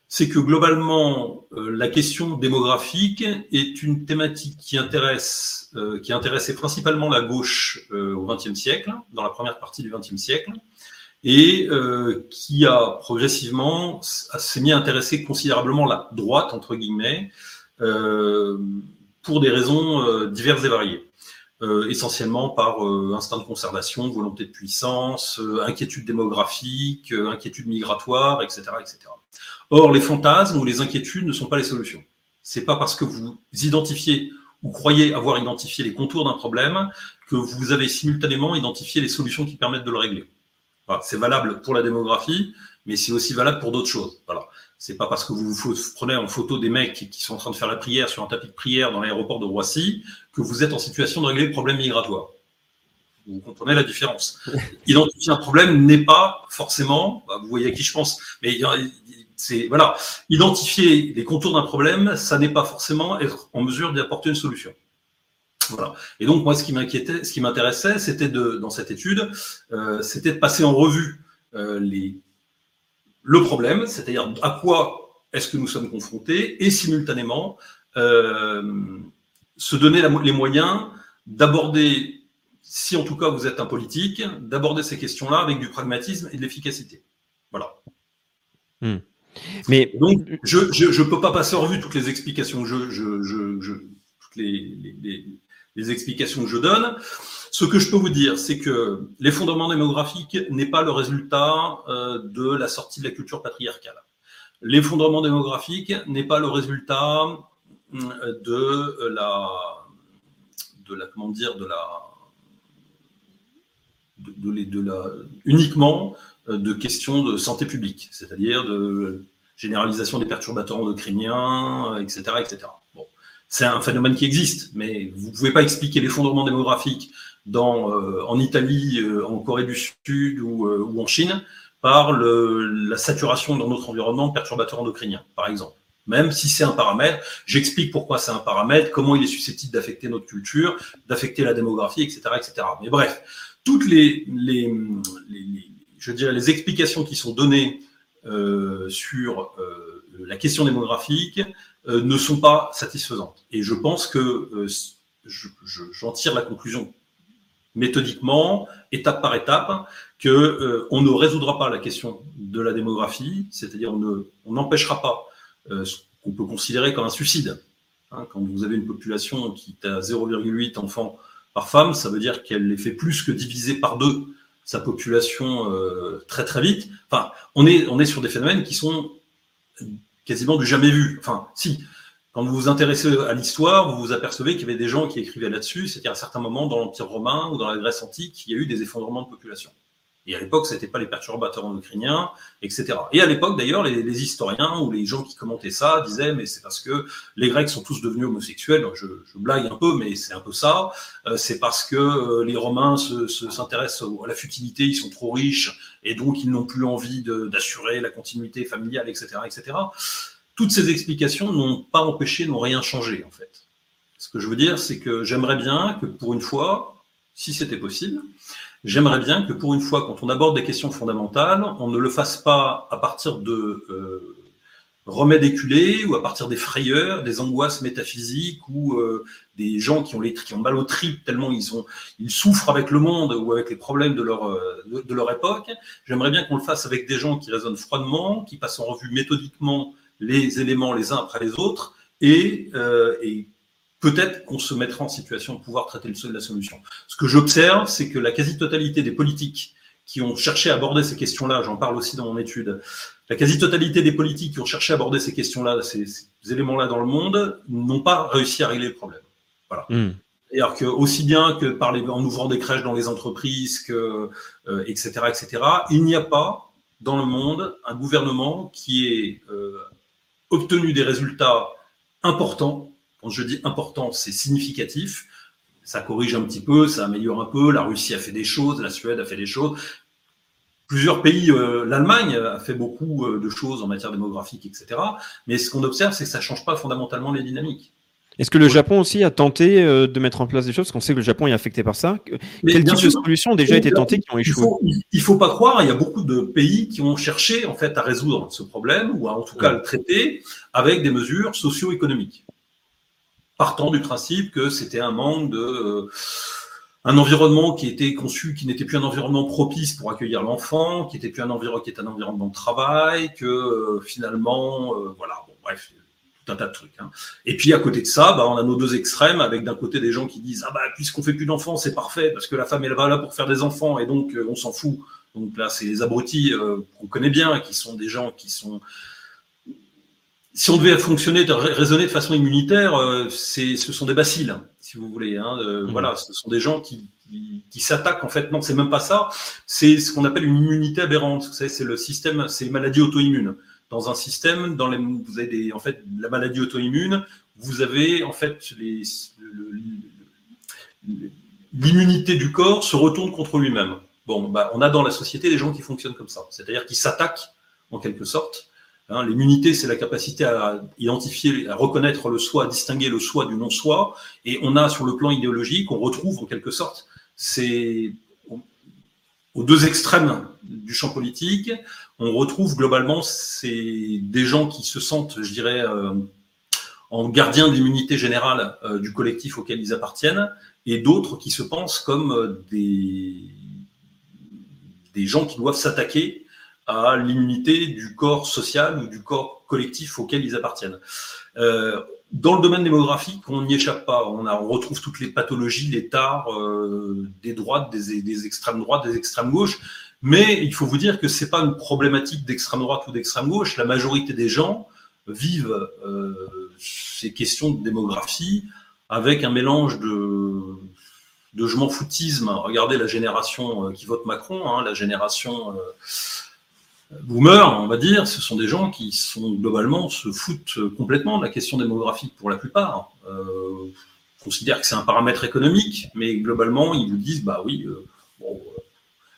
c'est que globalement, euh, la question démographique est une thématique qui intéresse, euh, qui intéressait principalement la gauche euh, au XXe siècle, dans la première partie du XXe siècle, et qui a progressivement s'est mis à intéresser considérablement la droite entre guillemets pour des raisons diverses et variées. essentiellement par instinct de conservation, volonté de puissance, inquiétude démographique, inquiétude migratoire, etc., etc. Or, les fantasmes ou les inquiétudes ne sont pas les solutions. C'est pas parce que vous identifiez ou croyez avoir identifié les contours d'un problème que vous avez simultanément identifié les solutions qui permettent de le régler. Voilà, c'est valable pour la démographie, mais c'est aussi valable pour d'autres choses. Voilà. C'est pas parce que vous vous prenez en photo des mecs qui sont en train de faire la prière sur un tapis de prière dans l'aéroport de Roissy que vous êtes en situation de régler le problème migratoire. Vous comprenez la différence. Identifier un problème n'est pas forcément, bah, vous voyez à qui je pense, mais c'est voilà, identifier les contours d'un problème, ça n'est pas forcément être en mesure d'y apporter une solution. Voilà. Et donc moi, ce qui m'inquiétait, ce qui m'intéressait, c'était de dans cette étude, euh, c'était de passer en revue euh, les le problème, c'est-à-dire à quoi est-ce que nous sommes confrontés et simultanément euh, se donner les moyens d'aborder, si en tout cas vous êtes un politique, d'aborder ces questions-là avec du pragmatisme et de l'efficacité. Voilà. Hmm. Mais donc, je ne peux pas passer en revue toutes les explications que je, je, toutes les, explications que je donne. Ce que je peux vous dire, c'est que l'effondrement démographique n'est pas le résultat euh, de la sortie de la culture patriarcale. L'effondrement démographique n'est pas le résultat euh, de la, de la, comment dire, de la, de, la, uniquement de questions de santé publique, c'est-à-dire de généralisation des perturbateurs endocriniens, etc., etc. Bon, c'est un phénomène qui existe, mais vous ne pouvez pas expliquer l'effondrement démographique dans, euh, en Italie, en Corée du Sud ou, ou en Chine par le, la saturation dans notre environnement de perturbateurs endocriniens, par exemple même si c'est un paramètre. J'explique pourquoi c'est un paramètre, comment il est susceptible d'affecter notre culture, d'affecter la démographie, etc., etc. Mais bref, toutes les, les, je dirais, les explications qui sont données euh, sur euh, la question démographique euh, ne sont pas satisfaisantes. Et je pense que j'en tire la conclusion méthodiquement, étape par étape, que on ne résoudra pas la question de la démographie, c'est-à-dire on n'empêchera pas ce qu'on peut considérer comme un suicide. Hein, quand vous avez une population qui est à 0,8 enfants par femme, ça veut dire qu'elle les fait plus que diviser par deux sa population euh, très très vite. Enfin, on est, sur des phénomènes qui sont quasiment du jamais vu. Enfin, si, quand vous vous intéressez à l'histoire, vous vous apercevez qu'il y avait des gens qui écrivaient là-dessus, c'est-à-dire à certains moments dans l'Empire romain ou dans la Grèce antique, il y a eu des effondrements de population. Et à l'époque, ce n'était pas les perturbateurs endocriniens, etc. Et à l'époque, d'ailleurs, les, historiens ou les gens qui commentaient ça disaient, mais c'est parce que les Grecs sont tous devenus homosexuels. Je, blague un peu, mais c'est un peu ça. Euh, c'est parce que euh, les Romains s'intéressent se, à la futilité, ils sont trop riches, et donc ils n'ont plus envie d'assurer la continuité familiale, etc., etc. Toutes ces explications n'ont pas empêché, n'ont rien changé, en fait. Ce que je veux dire, c'est que j'aimerais bien que pour une fois, si c'était possible, J'aimerais bien que pour une fois, quand on aborde des questions fondamentales, on ne le fasse pas à partir de euh, remèdes éculés ou à partir des frayeurs, des angoisses métaphysiques ou euh, des gens qui ont, les, qui ont mal au trip tellement ils, ont, ils souffrent avec le monde ou avec les problèmes de leur, euh, de, leur époque. J'aimerais bien qu'on le fasse avec des gens qui raisonnent froidement, qui passent en revue méthodiquement les éléments les uns après les autres et, euh, et peut-être qu'on se mettra en situation de pouvoir traiter le seul de la solution. Ce que j'observe, c'est que la quasi-totalité des politiques qui ont cherché à aborder ces questions-là, j'en parle aussi dans mon étude, la quasi-totalité des politiques qui ont cherché à aborder ces questions-là, ces, éléments-là dans le monde, n'ont pas réussi à régler le problème. Voilà. Hmm. alors que aussi bien que par les, en ouvrant des crèches dans les entreprises, que, etc., euh, etc., il n'y a pas dans le monde un gouvernement qui ait euh, obtenu des résultats importants quand je dis important, c'est significatif. Ça corrige un petit peu, ça améliore un peu. La Russie a fait des choses, la Suède a fait des choses. Plusieurs pays, euh, l'Allemagne a fait beaucoup euh, de choses en matière démographique, etc. Mais ce qu'on observe, c'est que ça ne change pas fondamentalement les dynamiques. Est-ce que le Japon aussi a tenté euh, de mettre en place des choses? Parce qu'on sait que le Japon est affecté par ça. Quel type de solutions ont déjà été tentées qui ont échoué? Il ne faut, pas croire, il y a beaucoup de pays qui ont cherché en fait à résoudre ce problème, ou à en tout cas le traiter, avec des mesures socio-économiques partant du principe que c'était un manque de euh, un environnement qui était conçu, qui n'était plus un environnement propice pour accueillir l'enfant, qui était plus un environnement qui est un environnement de travail, que euh, finalement, euh, voilà, bon, bref, tout un tas de trucs. Hein. Et puis à côté de ça, bah, on a nos deux extrêmes, avec d'un côté des gens qui disent ah bah puisqu'on fait plus d'enfants, c'est parfait parce que la femme elle va là pour faire des enfants et donc on s'en fout. Donc là, c'est les abrutis qu'on connaît bien, qui sont des gens qui sont si on devait fonctionner, de raisonner de façon immunitaire, euh, c'est, ce sont des bacilles, si vous voulez. Hein, euh, mmh. Voilà, ce sont des gens qui, qui, s'attaquent. En fait, non, c'est même pas ça. C'est ce qu'on appelle une immunité aberrante. Vous savez, c'est le système, c'est maladie auto-immune. Dans un système, dans les, vous avez des, en fait, la maladie auto-immune, vous avez en fait les, l'immunité du corps se retourne contre lui-même. Bon, bah, on a dans la société des gens qui fonctionnent comme ça, c'est-à-dire qui s'attaquent en quelque sorte Hein, L'immunité, c'est la capacité à identifier, à reconnaître le soi, à distinguer le soi du non-soi. Et on a, sur le plan idéologique, on retrouve en quelque sorte, aux deux extrêmes du champ politique, on retrouve globalement des gens qui se sentent, je dirais, euh, en gardien d'immunité générale euh, du collectif auquel ils appartiennent, et d'autres qui se pensent comme euh, des gens qui doivent s'attaquer à l'immunité du corps social ou du corps collectif auquel ils appartiennent. Euh, dans le domaine démographique, on n'y échappe pas. On, a, on retrouve toutes les pathologies, les tares euh, des droites, des, des, extrêmes droites, des extrêmes gauches. Mais il faut vous dire que c'est pas une problématique d'extrême droite ou d'extrême gauche. La majorité des gens vivent euh, ces questions de démographie avec un mélange de, de je m'en foutisme. Regardez la génération euh, qui vote Macron, hein, la génération euh, boomer, on va dire, ce sont des gens qui sont globalement se foutent complètement de la question démographique pour la plupart. Euh, considèrent que c'est un paramètre économique, mais globalement ils vous disent bah oui, euh, bon,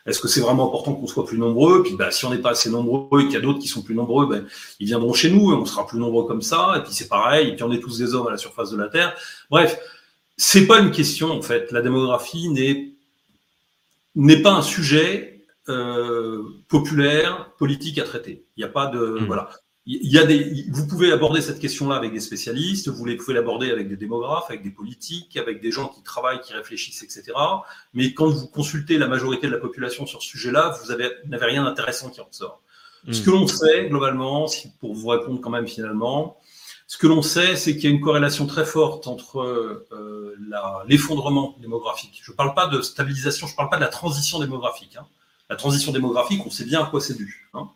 est-ce que c'est vraiment important qu'on soit plus nombreux? Puis bah, si on n'est pas assez nombreux et qu'il y a d'autres qui sont plus nombreux, ben, ils viendront chez nous et on sera plus nombreux comme ça. Et puis c'est pareil, et puis on est tous des hommes à la surface de la Terre. Bref, c'est pas une question en fait. La démographie n'est pas un sujet euh, populaire, politique à traiter. Il n'y a pas de Mmh. voilà. Il y a des, vous pouvez aborder cette question-là avec des spécialistes, vous pouvez l'aborder avec des démographes, avec des politiques, avec des gens qui travaillent, qui réfléchissent, etc. Mais quand vous consultez la majorité de la population sur ce sujet-là, vous avez- n'avez rien d'intéressant qui en ressort. Ce Mm. que l'on sait, globalement, si- pour vous répondre quand même finalement, ce que l'on sait, c'est qu'il y a une corrélation très forte entre euh, l'effondrement démographique. Je ne parle pas de stabilisation, je ne parle pas de la transition démographique. hein. La transition démographique, on sait bien à quoi c'est dû. hein.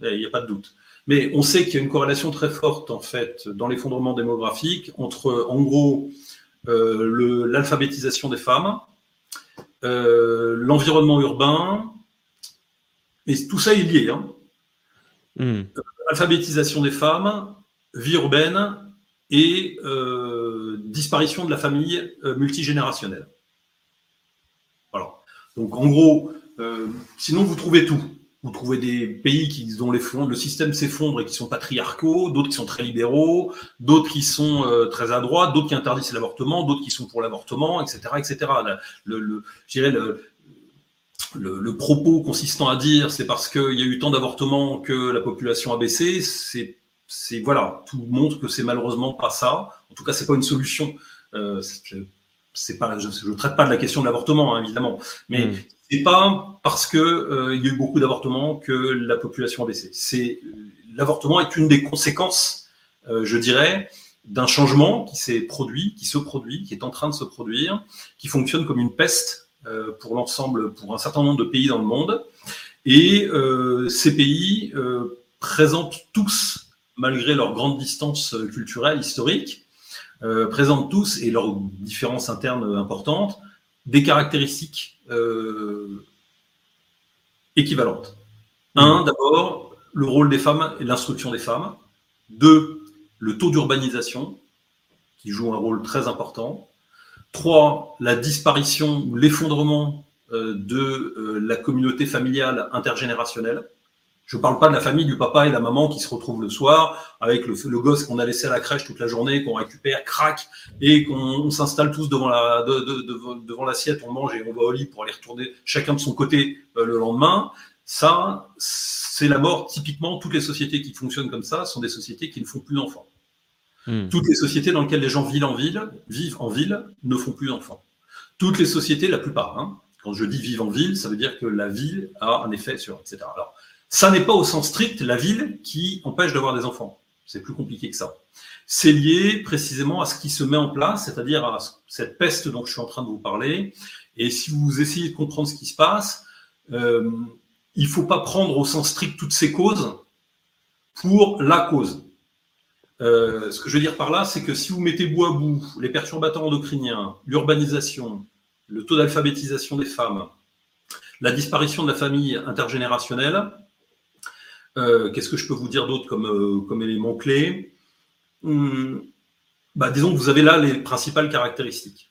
Il n'y a pas de doute. Mais on sait qu'il y a une corrélation très forte, en fait, dans l'effondrement démographique entre, en gros, euh, l'alphabétisation des femmes, euh, l'environnement urbain, et tout ça est lié. Hein Mm. alphabétisation des femmes, vie urbaine et euh, disparition de la famille multigénérationnelle. Voilà. Donc en gros, euh, sinon vous trouvez tout. Vous trouvez des pays qui, dont les fonds, le système s'effondre et qui sont patriarcaux, d'autres qui sont très libéraux, d'autres qui sont euh, très à droite, d'autres qui interdisent l'avortement, d'autres qui sont pour l'avortement, etc., etc. Le, propos consistant à dire c'est parce qu'il y a eu tant d'avortements que la population a baissé, c'est, voilà, tout montre que c'est malheureusement pas ça. En tout cas, c'est pas une solution. Euh, je ne traite pas de la question de l'avortement, hein, évidemment, mais Mm. C'est pas parce que euh, il y a eu beaucoup d'avortements que la population a baissé. C'est l'avortement est une des conséquences, euh, je dirais, d'un changement qui s'est produit, qui se produit, qui est en train de se produire, qui fonctionne comme une peste euh, pour l'ensemble, pour un certain nombre de pays dans le monde. Et euh, ces pays euh, présentent tous, malgré leur grande distance euh, culturelle, historique, présentent tous, et leurs différences internes importantes, des caractéristiques euh, équivalentes. Un, d'abord, le rôle des femmes et l'instruction des femmes. Deux, le taux d'urbanisation, qui joue un rôle très important. Trois, la disparition ou l'effondrement euh, de euh, la communauté familiale intergénérationnelle. Je ne parle pas de la famille du papa et de la maman qui se retrouvent le soir avec le, le gosse qu'on a laissé à la crèche toute la journée, qu'on récupère, craque, et qu'on on s'installe tous devant la de, de- de- devant l'assiette, on mange et on va au lit pour aller retourner chacun de son côté euh, le lendemain. Ça, c'est la mort. Typiquement, toutes les sociétés qui fonctionnent comme ça sont des sociétés qui ne font plus d'enfants. Mm. Toutes les sociétés dans lesquelles les gens vivent en ville, vivent en ville, ne font plus d'enfants. Toutes les sociétés, la plupart. hein. Quand je dis vivre en ville, ça veut dire que la ville a un effet sur, etc. Alors, ça n'est pas au sens strict la ville qui empêche d'avoir des enfants. C'est plus compliqué que ça. C'est lié précisément à ce qui se met en place, c'est-à-dire à cette peste dont je suis en train de vous parler. Et si vous essayez de comprendre ce qui se passe, euh, il faut pas prendre au sens strict toutes ces causes pour la cause. Euh, ce que je veux dire par là, c'est que si vous mettez bout à bout les perturbateurs endocriniens, l'urbanisation, le taux d'alphabétisation des femmes, la disparition de la famille intergénérationnelle, euh, qu'est-ce que je peux vous dire d'autre comme, euh, comme élément clé? Hum, bah, Disons que vous avez là les principales caractéristiques.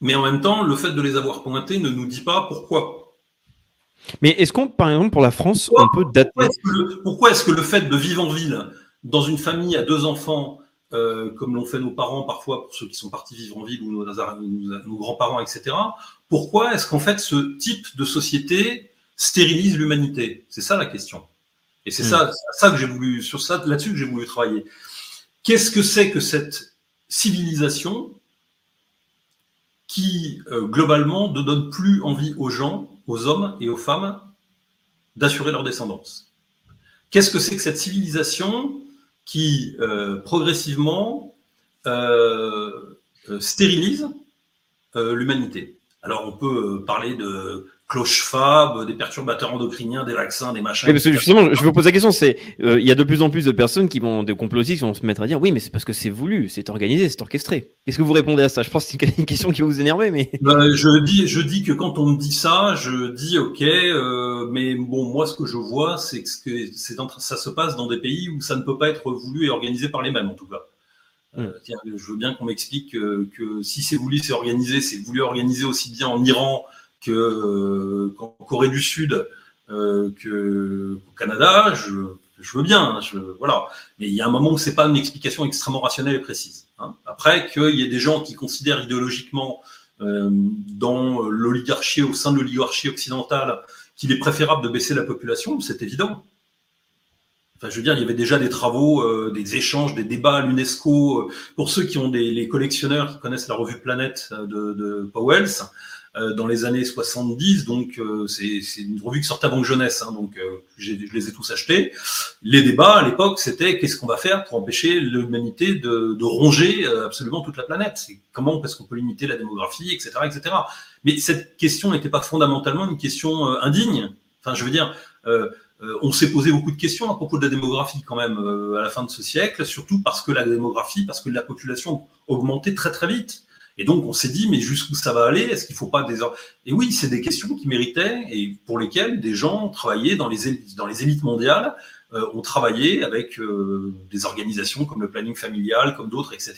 Mais en même temps, le fait de les avoir pointées ne nous dit pas pourquoi. Mais est-ce qu'on, par exemple, pour la France, on peut dater Pourquoi est-ce que le, que fait de vivre en ville, dans une famille à deux enfants, euh, comme l'ont fait nos parents parfois, pour ceux qui sont partis vivre en ville ou nos, nos grands-parents, etc. Pourquoi est-ce qu'en fait ce type de société stérilise l'humanité C'est ça la question. Et c'est ça, ça que j'ai voulu, sur ça, là-dessus que j'ai voulu travailler. Qu'est-ce que c'est que cette civilisation qui, euh, globalement, ne donne plus envie aux gens, aux hommes et aux femmes d'assurer leur descendance? Qu'est-ce que c'est que cette civilisation qui, euh, progressivement, euh, stérilise l'humanité? Alors, on peut parler de cloche-fab, des perturbateurs endocriniens, des vaccins, des machins. parce que justement, je vous pose la question, c'est euh, il y a de plus en plus de personnes qui vont, des complotistes, qui vont se mettre à dire oui, mais c'est parce que c'est voulu, c'est organisé, c'est orchestré. Qu'est-ce que vous répondez à ça? Je pense que c'est une question qui va vous énerver, mais. Ben, je dis, je dis que quand on me dit ça, je dis ok, euh, mais bon, moi, ce que je vois, c'est que c'est ça se passe dans des pays où ça ne peut pas être voulu et organisé par les mêmes, en tout cas. Hmm. je veux bien qu'on m'explique que, que, si c'est voulu, c'est organisé, c'est voulu organiser aussi bien en Iran que euh, qu'en Corée du Sud, euh, qu'au Canada, je, veux bien, hein, voilà. Mais il y a un moment où c'est pas une explication extrêmement rationnelle et précise. Hein. Après, qu'il y ait des gens qui considèrent idéologiquement euh, dans l'oligarchie, au sein de l'oligarchie occidentale, qu'il est préférable de baisser la population, c'est évident. Enfin, je veux dire, il y avait déjà des travaux, des échanges, des débats à l'UNESCO. Pour ceux qui ont des collectionneurs qui connaissent la revue Planète de, de Powells, dans les années 70. Donc, euh, c'est une revue qui sortait avant que jeunesse. Hein, donc, euh, je les ai tous achetés. Les débats à l'époque, c'était qu'est-ce qu'on va faire pour empêcher l'humanité de, de, ronger absolument toute la planète? Comment est-ce qu'on peut limiter la démographie, etc., etc. Mais cette question n'était pas fondamentalement une question indigne. Enfin, je veux dire. Euh, on s'est posé beaucoup de questions à propos de la démographie quand même à la fin de ce siècle, surtout parce que la démographie, parce que la population augmentait très très vite. Et donc, on s'est dit, mais jusqu'où ça va aller? Est-ce qu'il ne faut pas des... Et oui, c'est des questions qui méritaient et pour lesquelles des gens travaillaient dans les élites, dans les élites mondiales, euh, ont travaillé avec euh, des organisations comme le planning familial, comme d'autres, etc.,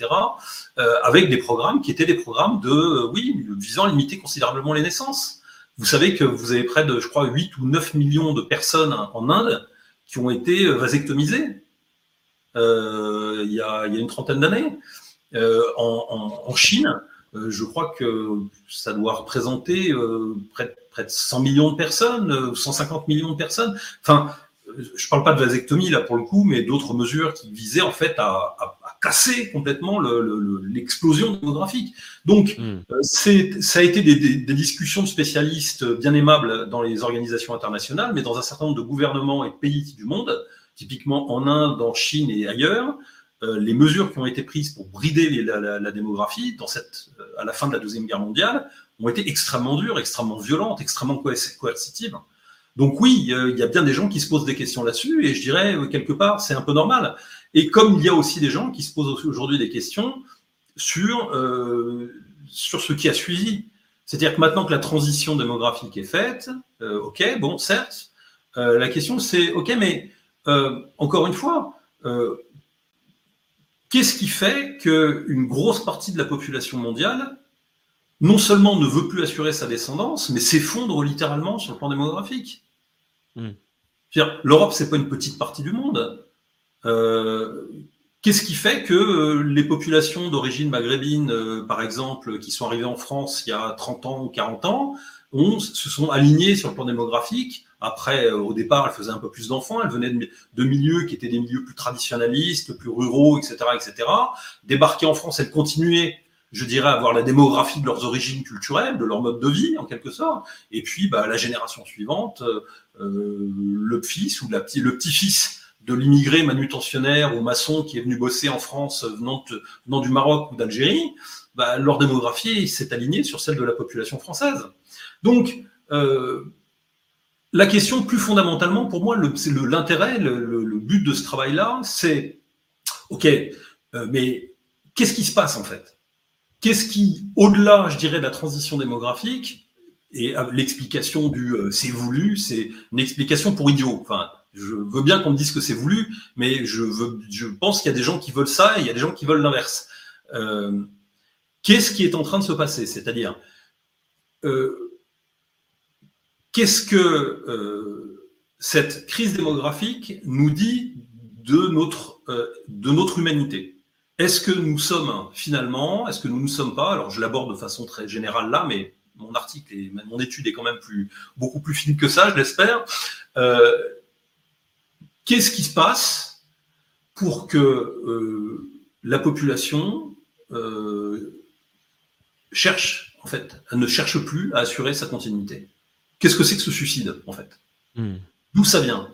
euh, avec des programmes qui étaient des programmes de, oui, visant à limiter considérablement les naissances. Vous savez que vous avez près de, je crois, 8 ou 9 millions de personnes en Inde qui ont été vasectomisées il y, a, il y a une trentaine d'années. Euh, en, Chine, euh, je crois que ça doit représenter euh, près, près, de 100 millions de personnes, 150 millions de personnes. Enfin, je parle pas de vasectomie là pour le coup, mais d'autres mesures qui visaient en fait à, casser complètement l'explosion démographique. Donc, c'est ça a été des, des, discussions de spécialistes bien aimables dans les organisations internationales, mais dans un certain nombre de gouvernements et pays du monde, typiquement en Inde, en Chine et ailleurs, euh, les mesures qui ont été prises pour brider la, démographie dans cette, euh, à la fin de la Deuxième Guerre mondiale ont été extrêmement dures, extrêmement violentes, extrêmement coercitives. Donc oui, il y a bien des gens qui se posent des questions là-dessus, et je dirais, euh, quelque part, c'est un peu normal. Et comme il y a aussi des gens qui se posent aujourd'hui des questions sur, sur ce qui a suivi. C'est-à-dire que maintenant que la transition démographique est faite, ok, bon, certes, la question c'est, ok, mais encore une fois, Qu'est-ce qui fait qu'une grosse partie de la population mondiale, non seulement ne veut plus assurer sa descendance, mais s'effondre littéralement sur le plan démographique? Hmm. L'Europe, c'est pas une petite partie du monde. Euh, qu'est-ce qui fait que euh, les populations d'origine maghrébine, euh, par exemple, qui sont arrivées en France il y a 30 ans ou 40 ans, se sont alignées sur le plan démographique après, euh, au départ, elle faisait un peu plus d'enfants. Elle venait de, milieux qui étaient des milieux plus traditionnalistes, plus ruraux, etc., etc. Débarquée en France, elle continuait, je dirais, à avoir la démographie de leurs origines culturelles, de leur mode de vie, en quelque sorte. Et puis, bah, la génération suivante, euh, le fils ou le petit-fils de l'immigré manutentionnaire ou maçon qui est venu bosser en France venant, venant du Maroc ou d'Algérie, bah, leur démographie s'est alignée sur celle de la population française. Donc, euh, la question plus fondamentalement, pour moi, l'intérêt, le, but de ce travail-là, c'est, OK, euh, mais qu'est-ce qui se passe en fait? Qu'est-ce qui, au-delà, je dirais, de la transition démographique, et l'explication du euh, c'est voulu, c'est une explication pour idiot. Enfin, je veux bien qu'on me dise que c'est voulu, mais je, veux, je pense qu'il y a des gens qui veulent ça et il y a des gens qui veulent l'inverse. Euh, qu'est-ce qui est en train de se passer? C'est-à-dire, Qu'est-ce que euh, cette crise démographique nous dit de notre, euh, de notre humanité? Est-ce que nous sommes finalement, est-ce que nous ne sommes pas, alors je l'aborde de façon très générale là, mais mon article et mon étude est quand même plus, beaucoup plus fine que ça, je l'espère. Euh, qu'est-ce qui se passe pour que la population cherche, en fait, ne cherche plus à assurer sa continuité? Qu'est-ce que c'est que ce suicide, en fait hmm. D'où ça vient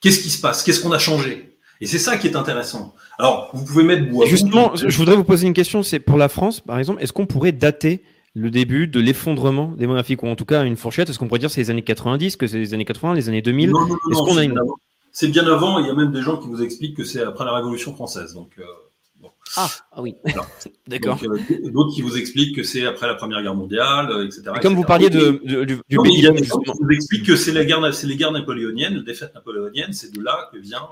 Qu'est-ce qui se passe Qu'est-ce qu'on a changé Et c'est ça qui est intéressant. Alors, vous pouvez mettre bois. Justement, je voudrais vous poser une question. C'est pour la France, par exemple, est-ce qu'on pourrait dater le début de l'effondrement démographique, ou en tout cas une fourchette Est-ce qu'on pourrait dire c'est les années 90, que c'est les années 80, les années 2000 Non, non, non, C'est bien avant, il y a même des gens qui vous expliquent que c'est après la Révolution française. Donc, euh, ah, ah, oui, d'accord. Euh, d'autres qui vous expliquent que c'est après la Première Guerre mondiale, euh, etc. comme vous parliez de, du, il y a des gens qui vous expliquent que c'est les guerres napoléoniennes, les défaites napoléoniennes, c'est de là que vient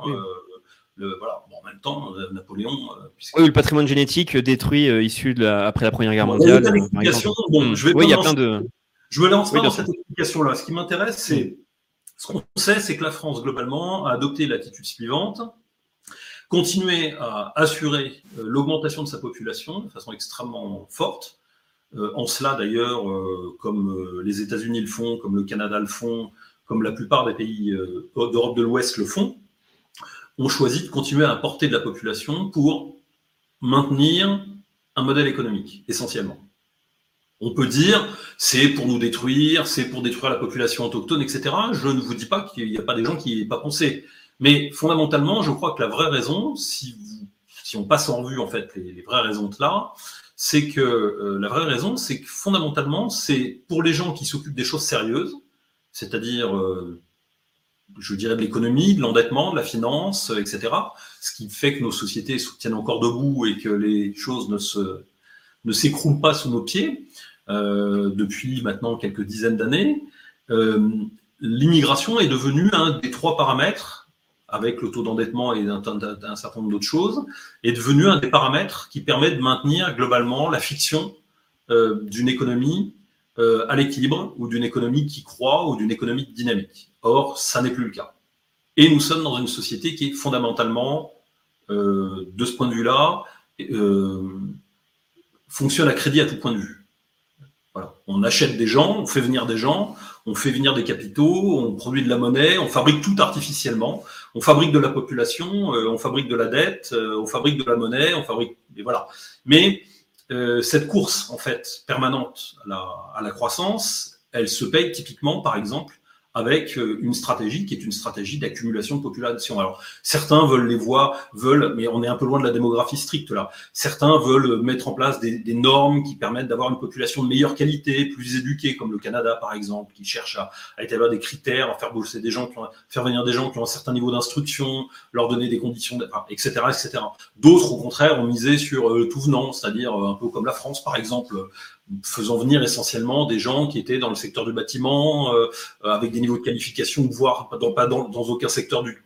voilà. en même temps, euh, Napoléon. Euh, oui, le patrimoine génétique détruit euh, issu de après la Première Guerre mondiale. Bon, je vais oui, il y a plein de. Je me lance pas dans cette explication-là. Ce qui m'intéresse, c'est ce qu'on sait, c'est que la France globalement a adopté l'attitude suivante continuer à assurer l'augmentation de sa population de façon extrêmement forte. en cela, d'ailleurs, comme les États-Unis le font, comme le Canada le font, comme la plupart des pays d'Europe de l'Ouest le font, ont choisi de continuer à importer de la population pour maintenir un modèle économique, essentiellement. On peut dire, c'est pour nous détruire, c'est pour détruire la population autochtone, etc. Je ne vous dis pas qu'il n'y a pas des gens qui n'y aient pas pensé. Mais fondamentalement, je crois que la vraie raison, si, si on passe en vue en fait les, vraies raisons de là, c'est que euh, la vraie raison, c'est que fondamentalement, c'est pour les gens qui s'occupent des choses sérieuses, c'est-à-dire euh, je dirais, de l'économie, de l'endettement, de la finance, etc. Ce qui fait que nos sociétés se tiennent encore debout et que les choses ne se ne s'écroulent pas sous nos pieds euh, depuis maintenant quelques dizaines d'années. Euh, l'immigration est devenue un des trois paramètres, avec le taux d'endettement et un, certain nombre d'autres choses, est devenu un des paramètres qui permet de maintenir globalement la fiction euh, d'une économie euh, à l'équilibre ou d'une économie qui croît ou d'une économie dynamique. Or, ça n'est plus le cas. Et nous sommes dans une société qui est fondamentalement, euh, de ce point de vue-là, fonctionne à crédit à tout point de vue. On achète des gens, on fait venir des gens, on fait venir des capitaux, on produit de la monnaie, on fabrique tout artificiellement, on fabrique de la population, on fabrique de la dette, on fabrique de la monnaie, on fabrique, et voilà. Mais euh, cette course en fait permanente à la, à la, croissance, elle se paye typiquement, par exemple, avec euh, une stratégie qui est une stratégie d'accumulation de population. Alors, certains veulent les voir, veulent, mais on est un peu loin de la démographie stricte là. Certains veulent mettre en place des, des normes qui permettent d'avoir une population de meilleure qualité, plus éduquée, comme le Canada par exemple, qui cherche à, à établir des critères, à faire bosser des gens, qui ont, faire venir des gens qui ont un certain niveau d'instruction, leur donner des conditions, etc., etc. D'autres, au contraire, ont misé sur euh, tout venant, c'est-à-dire euh, un peu comme la France par exemple, faisant venir essentiellement des gens qui étaient dans le secteur du bâtiment, euh, avec des niveaux de qualification, voire pas dans, aucun secteur du,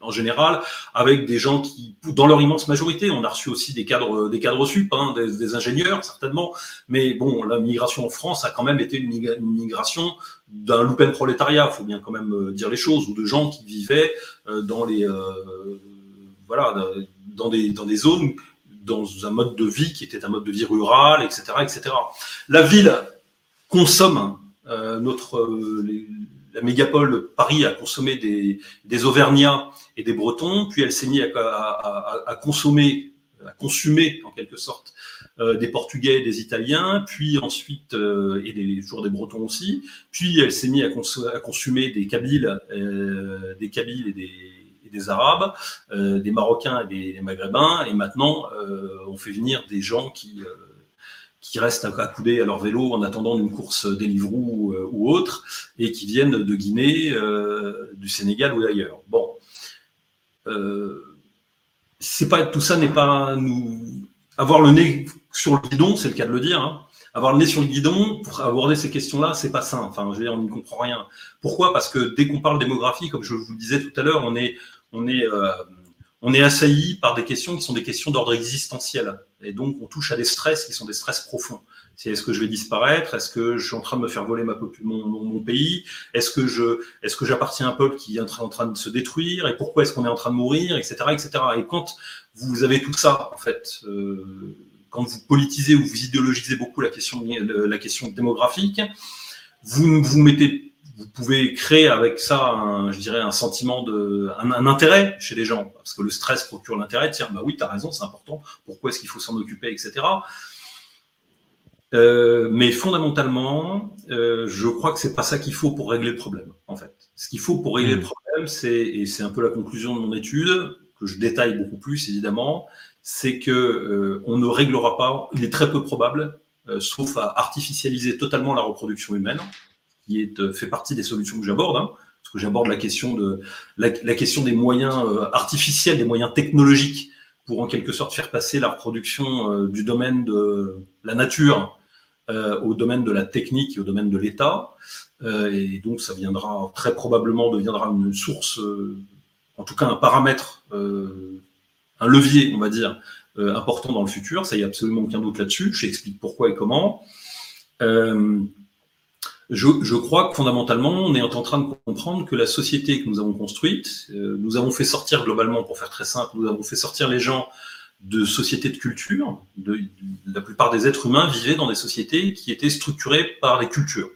en général, avec des gens qui, dans leur immense majorité, on a reçu aussi des cadres, des cadres sup, hein, des, ingénieurs certainement, mais bon, la migration en France a quand même été une, migration d'un loupen prolétariat, faut bien quand même euh, dire les choses, ou de gens qui vivaient euh, dans les, euh, voilà, dans des, dans des zones dans un mode de vie qui était un mode de vie rural, etc., etc. La ville consomme euh, notre euh, la mégapole Paris a consommé des, des, Auvergnats et des Bretons, puis elle s'est mise à, à, à, consommer, à consumer en quelque sorte euh, des Portugais et des Italiens, puis ensuite et toujours des Bretons aussi, puis elle s'est mise à, consommer des Kabyles, des Kabyles et des des Arabes, euh, des Marocains et des, Maghrébins, et maintenant euh, on fait venir des gens qui euh, qui restent accoudés à leur vélo en attendant une course Deliveroo ou autre, et qui viennent de Guinée, du Sénégal ou d'ailleurs. Bon, c'est pas tout ça n'est pas nous avoir le nez sur le guidon, c'est le cas de le dire. Hein. Avoir le nez sur le guidon pour aborder ces questions-là, c'est pas simple. Enfin, je veux dire, on ne comprend rien. Pourquoi? Parce que dès qu'on parle démographie, comme je vous le disais tout à l'heure, on est on est, euh, on est assailli par des questions qui sont des questions d'ordre existentiel. Et donc, on touche à des stress qui sont des stress profonds. C'est est-ce que je vais disparaître? Est-ce que je suis en train de me faire voler ma mon, mon, pays? Est-ce que je, est-ce que j'appartiens à un peuple qui est en train, de se détruire? Et pourquoi est-ce qu'on est en train de mourir, etc., etc. Et quand vous avez tout ça, en fait, euh, quand vous politisez ou vous idéologisez beaucoup la question, la question démographique, vous vous mettez vous pouvez créer avec ça, un, je dirais, un sentiment de, un, intérêt chez les gens, parce que le stress procure l'intérêt de dire, bah oui, tu as raison, c'est important, pourquoi est-ce qu'il faut s'en occuper, etc. Euh, mais fondamentalement, euh, je crois que c'est pas ça qu'il faut pour régler le problème, en fait. Ce qu'il faut pour régler le mmh. problème, c'est, et c'est un peu la conclusion de mon étude, que je détaille beaucoup plus évidemment, c'est que euh, on ne réglera pas, il est très peu probable, euh, sauf à artificialiser totalement la reproduction humaine, qui est, euh, fait partie des solutions que j'aborde, hein, parce que j'aborde la question de la, question des moyens euh, artificiels, des moyens technologiques pour en quelque sorte faire passer la reproduction euh, du domaine de la nature au domaine de la technique et au domaine de l'État. et donc ça viendra très probablement deviendra une source, en tout cas un paramètre, un levier, on va dire, important dans le futur. Ça y a absolument aucun doute là-dessus. Je explique pourquoi et comment. Je, je, crois que fondamentalement, on est en train de comprendre que la société que nous avons construite, euh, nous avons fait sortir globalement, pour faire très simple, nous avons fait sortir les gens de sociétés de culture. De, la plupart des êtres humains vivaient dans des sociétés qui étaient structurées par les cultures.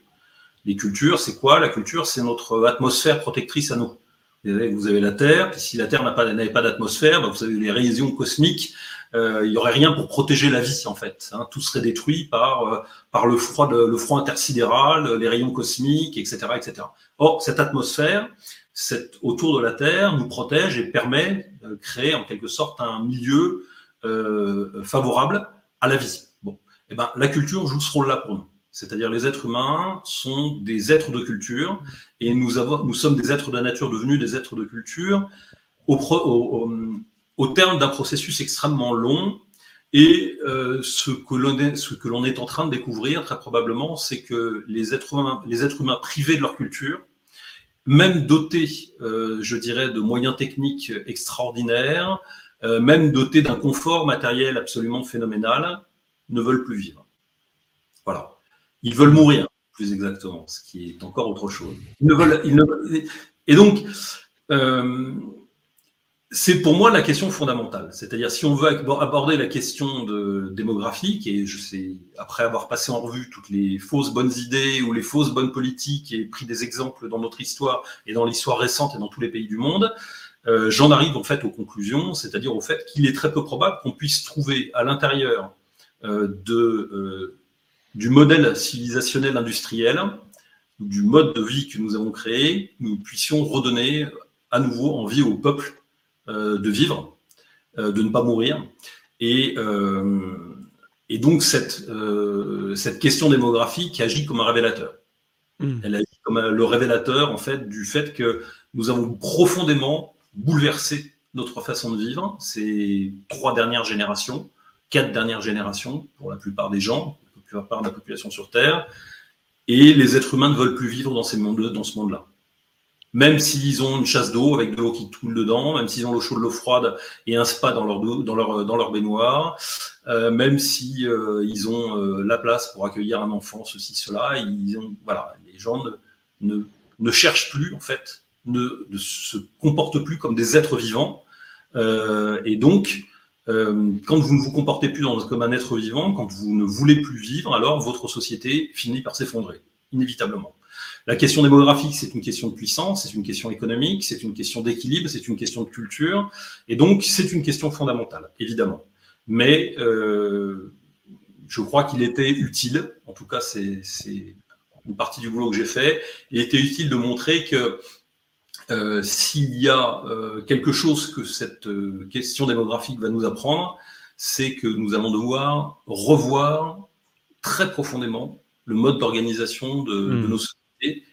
Les cultures, c'est quoi? La culture, c'est notre atmosphère protectrice à nous. Vous avez la Terre, puis si la Terre n'avait pas, d'atmosphère, ben vous avez les rayons cosmiques euh, il y aurait rien pour protéger la vie en fait. Hein. Tout serait détruit par euh, par le froid de, le froid intersidéral, les rayons cosmiques, etc., etc. Or cette atmosphère, cette, autour de la Terre, nous protège et permet de créer en quelque sorte un milieu euh, favorable à la vie. Bon, et eh ben la culture joue ce rôle-là pour nous. C'est-à-dire les êtres humains sont des êtres de culture et nous, avons, nous sommes des êtres de la nature devenus des êtres de culture au, au, au terme d'un processus extrêmement long. Et euh, ce que l'on est, en train de découvrir très probablement, c'est que les êtres humains, privés de leur culture, même dotés, euh, je dirais, de moyens techniques extraordinaires, euh, même dotés d'un confort matériel absolument phénoménal, ne veulent plus vivre. Voilà. Ils veulent mourir, plus exactement, ce qui est encore autre chose. Ils ne veulent, et donc, c'est pour moi la question fondamentale. C'est-à-dire, si on veut aborder la question de, démographique, et je sais, après avoir passé en revue toutes les fausses bonnes idées ou les fausses bonnes politiques et pris des exemples dans notre histoire et dans l'histoire récente et dans tous les pays du monde, euh, j'en arrive en fait aux conclusions, c'est-à-dire au fait qu'il est très peu probable qu'on puisse trouver à l'intérieur euh, euh, du modèle civilisationnel industriel, du mode de vie que nous avons créé, nous puissions redonner à nouveau envie au peuple de vivre, euh, de ne pas mourir. Et, euh, et donc, cette, cette question démographique agit comme un révélateur. Hmm. Elle agit comme le révélateur, en fait, du fait que nous avons profondément bouleversé notre façon de vivre ces trois dernières générations, quatre dernières générations pour la plupart des gens, la plupart de la population sur Terre, et les êtres humains ne veulent plus vivre dans, ces mondes, dans ce monde-là même s'ils ont une chasse d'eau avec de l'eau qui coule dedans, même s'ils ont l'eau chaude, l'eau froide et un spa dans leur dans leur dans leur baignoire, euh, même si euh, ont euh, la place pour accueillir un enfant, ceci, cela, ils ont voilà, les gens ne, ne, ne cherchent plus en fait, ne, se comportent plus comme des êtres vivants, et donc quand vous ne vous comportez plus comme un être vivant, quand vous ne voulez plus vivre, alors votre société finit par s'effondrer, inévitablement. La question démographique, c'est une question de puissance, c'est une question économique, c'est une question d'équilibre, c'est une question de culture, et donc c'est une question fondamentale, évidemment. Mais euh, je crois qu'il était utile, en tout cas c'est une partie du boulot que j'ai fait, il était utile de montrer que euh, s'il y a euh, quelque chose que cette question démographique va nous apprendre, c'est que nous allons devoir revoir très profondément le mode d'organisation de, de, hmm.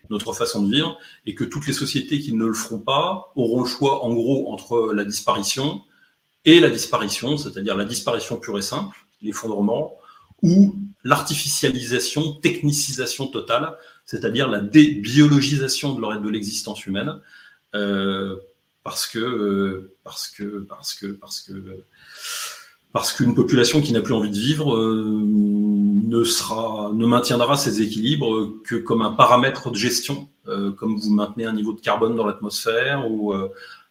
Notre façon de vivre, et que toutes les sociétés qui ne le feront pas auront le choix, en gros, entre la disparition et la disparition, c'est-à-dire la disparition pure et simple, l'effondrement, ou l'artificialisation, technicisation totale, c'est-à-dire la débiologisation de l'existence humaine, euh, parce que, euh, parce que, parce que, parce que, parce qu'une population qui n'a plus envie de vivre ne, sera, maintiendra ses équilibres que comme un paramètre de gestion, comme vous maintenez un niveau de carbone dans l'atmosphère ou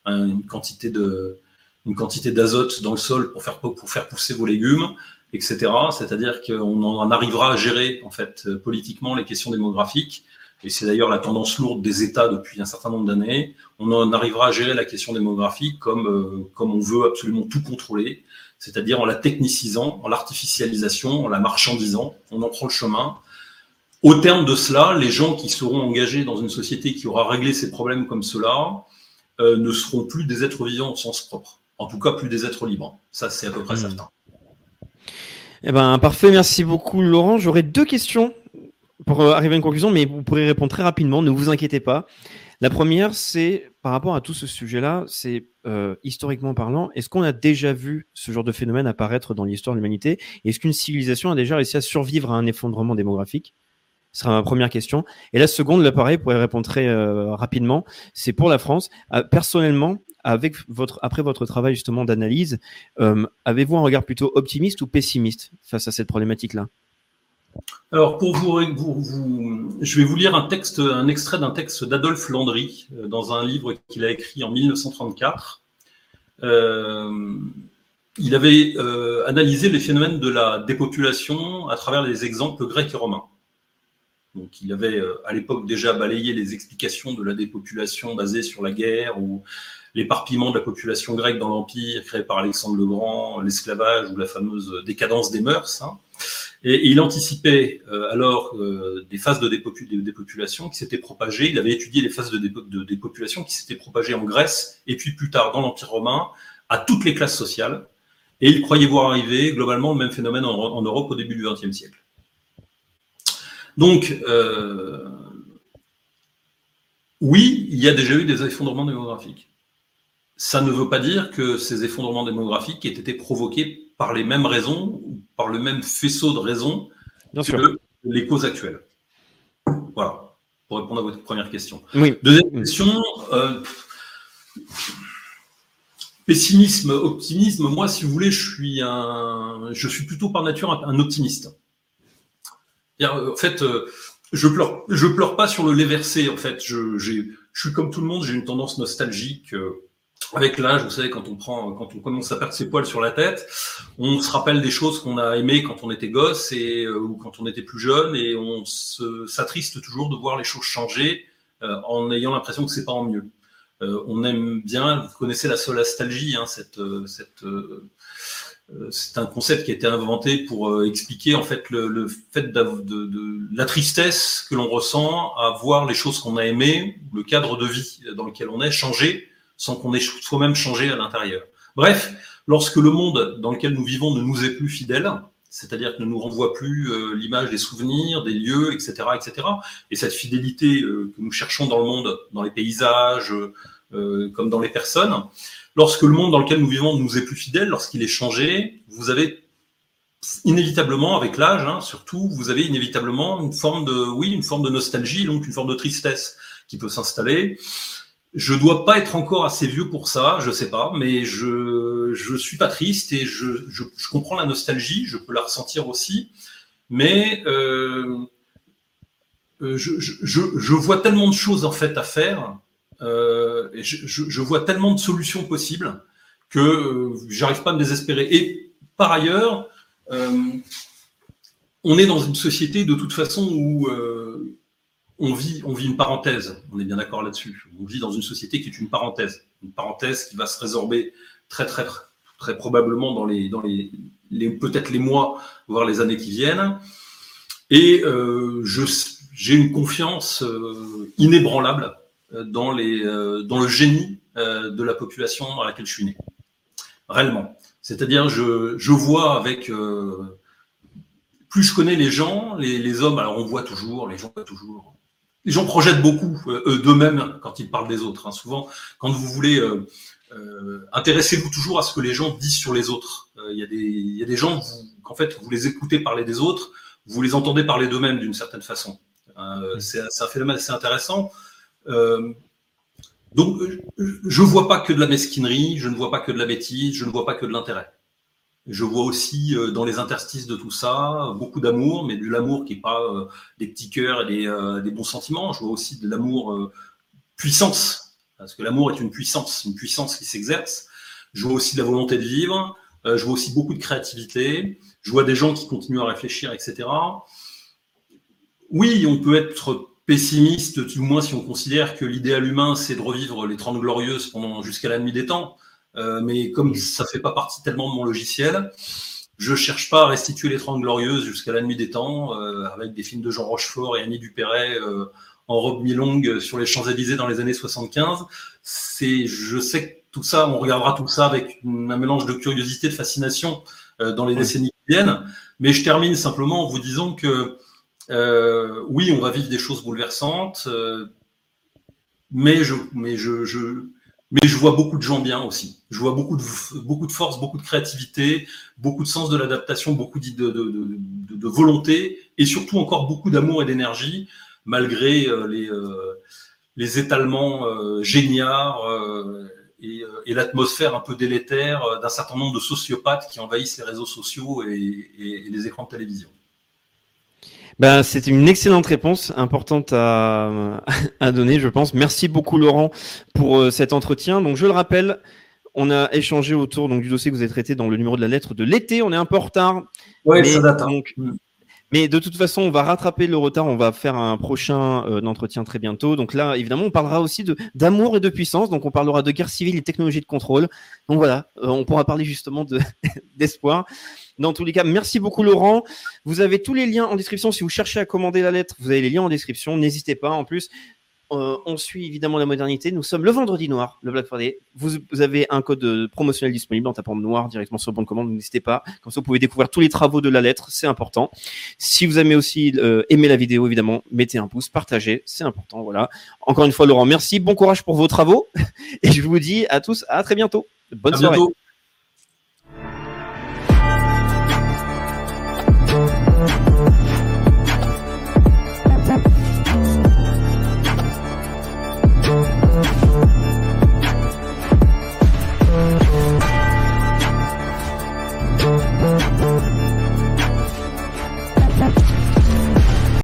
une quantité de une quantité d'azote dans le sol pour faire, pour faire pousser vos légumes, etc. C'est-à-dire qu'on en arrivera à gérer en fait politiquement les questions démographiques. Et c'est d'ailleurs la tendance lourde des États depuis un certain nombre d'années. On en arrivera à gérer la question démographique comme, euh, comme on veut absolument tout contrôler, c'est-à-dire en la technicisant, en l'artificialisation, en la marchandisant. On en prend le chemin. Au terme de cela, les gens qui seront engagés dans une société qui aura réglé ces problèmes comme cela euh, ne seront plus des êtres vivants au sens propre. En tout cas, plus des êtres libres. Ça, c'est à peu près hmm. certain. Eh ben, parfait. Merci beaucoup, Laurent. J'aurais deux questions pour euh, arriver à une conclusion, mais vous pourrez répondre très rapidement. Ne vous inquiétez pas. La première, c'est par rapport à tout ce sujet-là, c'est euh, historiquement parlant, est-ce qu'on a déjà vu ce genre de phénomène apparaître dans l'histoire de l'humanité? Est-ce qu'une civilisation a déjà réussi à survivre à un effondrement démographique? Ce sera ma première question. Et la seconde, là pareil, pour y répondre très euh, rapidement, c'est pour la France. personnellement, après votre travail justement d'analyse, avez-vous un regard plutôt optimiste ou pessimiste face à cette problématique-là? Alors, pour vous, je vais vous lire un texte, un extrait d'un texte d'Adolphe Landry euh, dans un livre qu'il a écrit en 1934. Euh, il avait analysé les phénomènes de la dépopulation à travers les exemples grecs et romains. Donc, il avait à l'époque déjà balayé les explications de la dépopulation basées sur la guerre ou l'éparpillement de la population grecque dans l'Empire créé par Alexandre le Grand, l'esclavage ou la fameuse décadence des mœurs. Hein. Et, il anticipait euh, alors euh, des phases de dépopulation qui s'étaient propagées. Il avait étudié les phases de, dépopulation qui s'étaient propagées en Grèce et puis plus tard dans l'Empire romain à toutes les classes sociales. Et il croyait voir arriver globalement le même phénomène en, Europe au début du XXe siècle. Donc, euh, oui, il y a déjà eu des effondrements démographiques ça ne veut pas dire que ces effondrements démographiques aient été provoqués par les mêmes raisons ou par le même faisceau de raisons que les causes actuelles. Voilà, pour répondre à votre première question. Deuxième question, euh, pessimisme, optimisme. Moi, si vous voulez, je suis, un, je suis plutôt par nature un, optimiste. En fait, euh, je pleure, je pleure pas sur le lait versé. En fait, je, je suis comme tout le monde, j'ai une tendance nostalgique. Euh, avec l'âge, vous savez, quand on prend, quand on commence à perdre ses poils sur la tête, on se rappelle des choses qu'on a aimées quand on était gosse et euh, ou quand on était plus jeune, et on s'attriste toujours de voir les choses changer euh, en ayant l'impression que c'est pas en mieux. Euh, on aime bien, vous connaissez la solastalgie, hein, cette, cette c'est un concept qui a été inventé pour expliquer en fait le, le fait de, de, de, la tristesse que l'on ressent à voir les choses qu'on a aimées, le cadre de vie dans lequel on est changer sans qu'on ait soi-même changé à l'intérieur. Bref, lorsque le monde dans lequel nous vivons ne nous est plus fidèle, c'est-à-dire que ne nous renvoie plus euh, l'image des souvenirs, des lieux, etc., etc. Et cette fidélité euh, que nous cherchons dans le monde, dans les paysages, euh, comme dans les personnes, lorsque le monde dans lequel nous vivons ne nous est plus fidèle, lorsqu'il est changé, vous avez inévitablement, avec l'âge, hein, surtout, vous avez inévitablement une forme de, oui, une forme de nostalgie, donc une forme de tristesse qui peut s'installer. Je dois pas être encore assez vieux pour ça, je sais pas, mais je je suis pas triste et je, je, comprends la nostalgie, je peux la ressentir aussi, mais euh, euh je, je, vois tellement de choses en fait à faire, euh, et je, vois tellement de solutions possibles que j'arrive pas à me désespérer. Et par ailleurs, on est dans une société de toute façon où on vit, une parenthèse, on est bien d'accord là-dessus. On vit dans une société qui est une parenthèse, une parenthèse qui va se résorber très très très probablement dans les, dans peut-être les mois, voire les années qui viennent. Et euh, j'ai une confiance euh, inébranlable euh, dans, le génie de la population dans laquelle je suis né. Réellement. C'est-à-dire, je, je vois avec plus je connais les gens, les, les, hommes, alors on voit toujours, les gens voient toujours, les gens projettent beaucoup euh, d'eux-mêmes quand ils parlent des autres. Hein. Souvent, quand vous voulez, euh, euh, intéressez-vous toujours à ce que les gens disent sur les autres. Il y, a des, y a des gens, qu'en fait, vous les écoutez parler des autres, vous les entendez parler d'eux-mêmes d'une certaine façon. c'est un phénomène assez intéressant. donc, je ne vois pas que de la mesquinerie, je ne vois pas que de la bêtise, je ne vois pas que de l'intérêt. Je vois aussi euh, dans les interstices de tout ça beaucoup d'amour, mais de l'amour qui n'est pas euh, des petits cœurs et des, euh, des, bons sentiments. Je vois aussi de l'amour puissance, parce que l'amour est une puissance, une puissance qui s'exerce. Je vois aussi de la volonté de vivre. je vois aussi beaucoup de créativité. Je vois des gens qui continuent à réfléchir, etc. Oui, on peut être pessimiste, du moins si on considère que l'idéal humain, c'est de revivre les Trente Glorieuses pendant jusqu'à la nuit des temps. Euh, mais comme ça fait pas partie tellement de mon logiciel, je cherche pas à restituer les Trente Glorieuses jusqu'à la nuit des temps euh, avec des films de Jean Rochefort et Annie Dupéret euh, en robe mi-longue sur les Champs-Élysées dans les années 75. C'est, je sais que tout ça, on regardera tout ça avec un mélange de curiosité, de fascination dans les décennies qui viennent. Mais je termine simplement en vous disant que oui, on va vivre des choses bouleversantes, mais je, mais je, je, mais je vois beaucoup de gens bien aussi. Je vois beaucoup de, beaucoup de force, beaucoup de créativité, beaucoup de sens de l'adaptation, beaucoup de, de, volonté et surtout encore beaucoup d'amour et d'énergie malgré euh, les, euh, les étalements euh, géniards et, l'atmosphère un peu délétère d'un certain nombre de sociopathes qui envahissent les réseaux sociaux et les écrans de télévision. Ben, c'était une excellente réponse, importante à, à, donner, je pense. Merci beaucoup, Laurent, pour euh, cet entretien. Donc, je le rappelle, on a échangé autour donc, du dossier que vous avez traité dans le numéro de la lettre de l'été. On est un peu en retard. Oui, ça date. Hein. Donc, mm. Mais de toute façon, on va rattraper le retard. On va faire un prochain euh, entretien très bientôt. Donc là, évidemment, on parlera aussi de d'amour et de puissance. Donc on parlera de guerre civile et technologie de contrôle. Donc voilà, euh, on pourra parler justement de d'espoir. Dans tous les cas, merci beaucoup Laurent. Vous avez tous les liens en description. Si vous cherchez à commander la lettre, vous avez les liens en description. N'hésitez pas. En plus, euh, on suit évidemment la modernité. Nous sommes le vendredi noir, le Black Friday. Vous, vous avez un code promotionnel disponible en tapant noir directement sur le bon de commande. N'hésitez pas. Comme ça, vous pouvez découvrir tous les travaux de la lettre. C'est important. Si vous aimez aussi euh, aimer la vidéo, évidemment, mettez un pouce, partagez. C'est important. Voilà. Encore une fois, Laurent, merci. Bon courage pour vos travaux. Et je vous dis à tous à très bientôt. Bonne à soirée. Bientôt.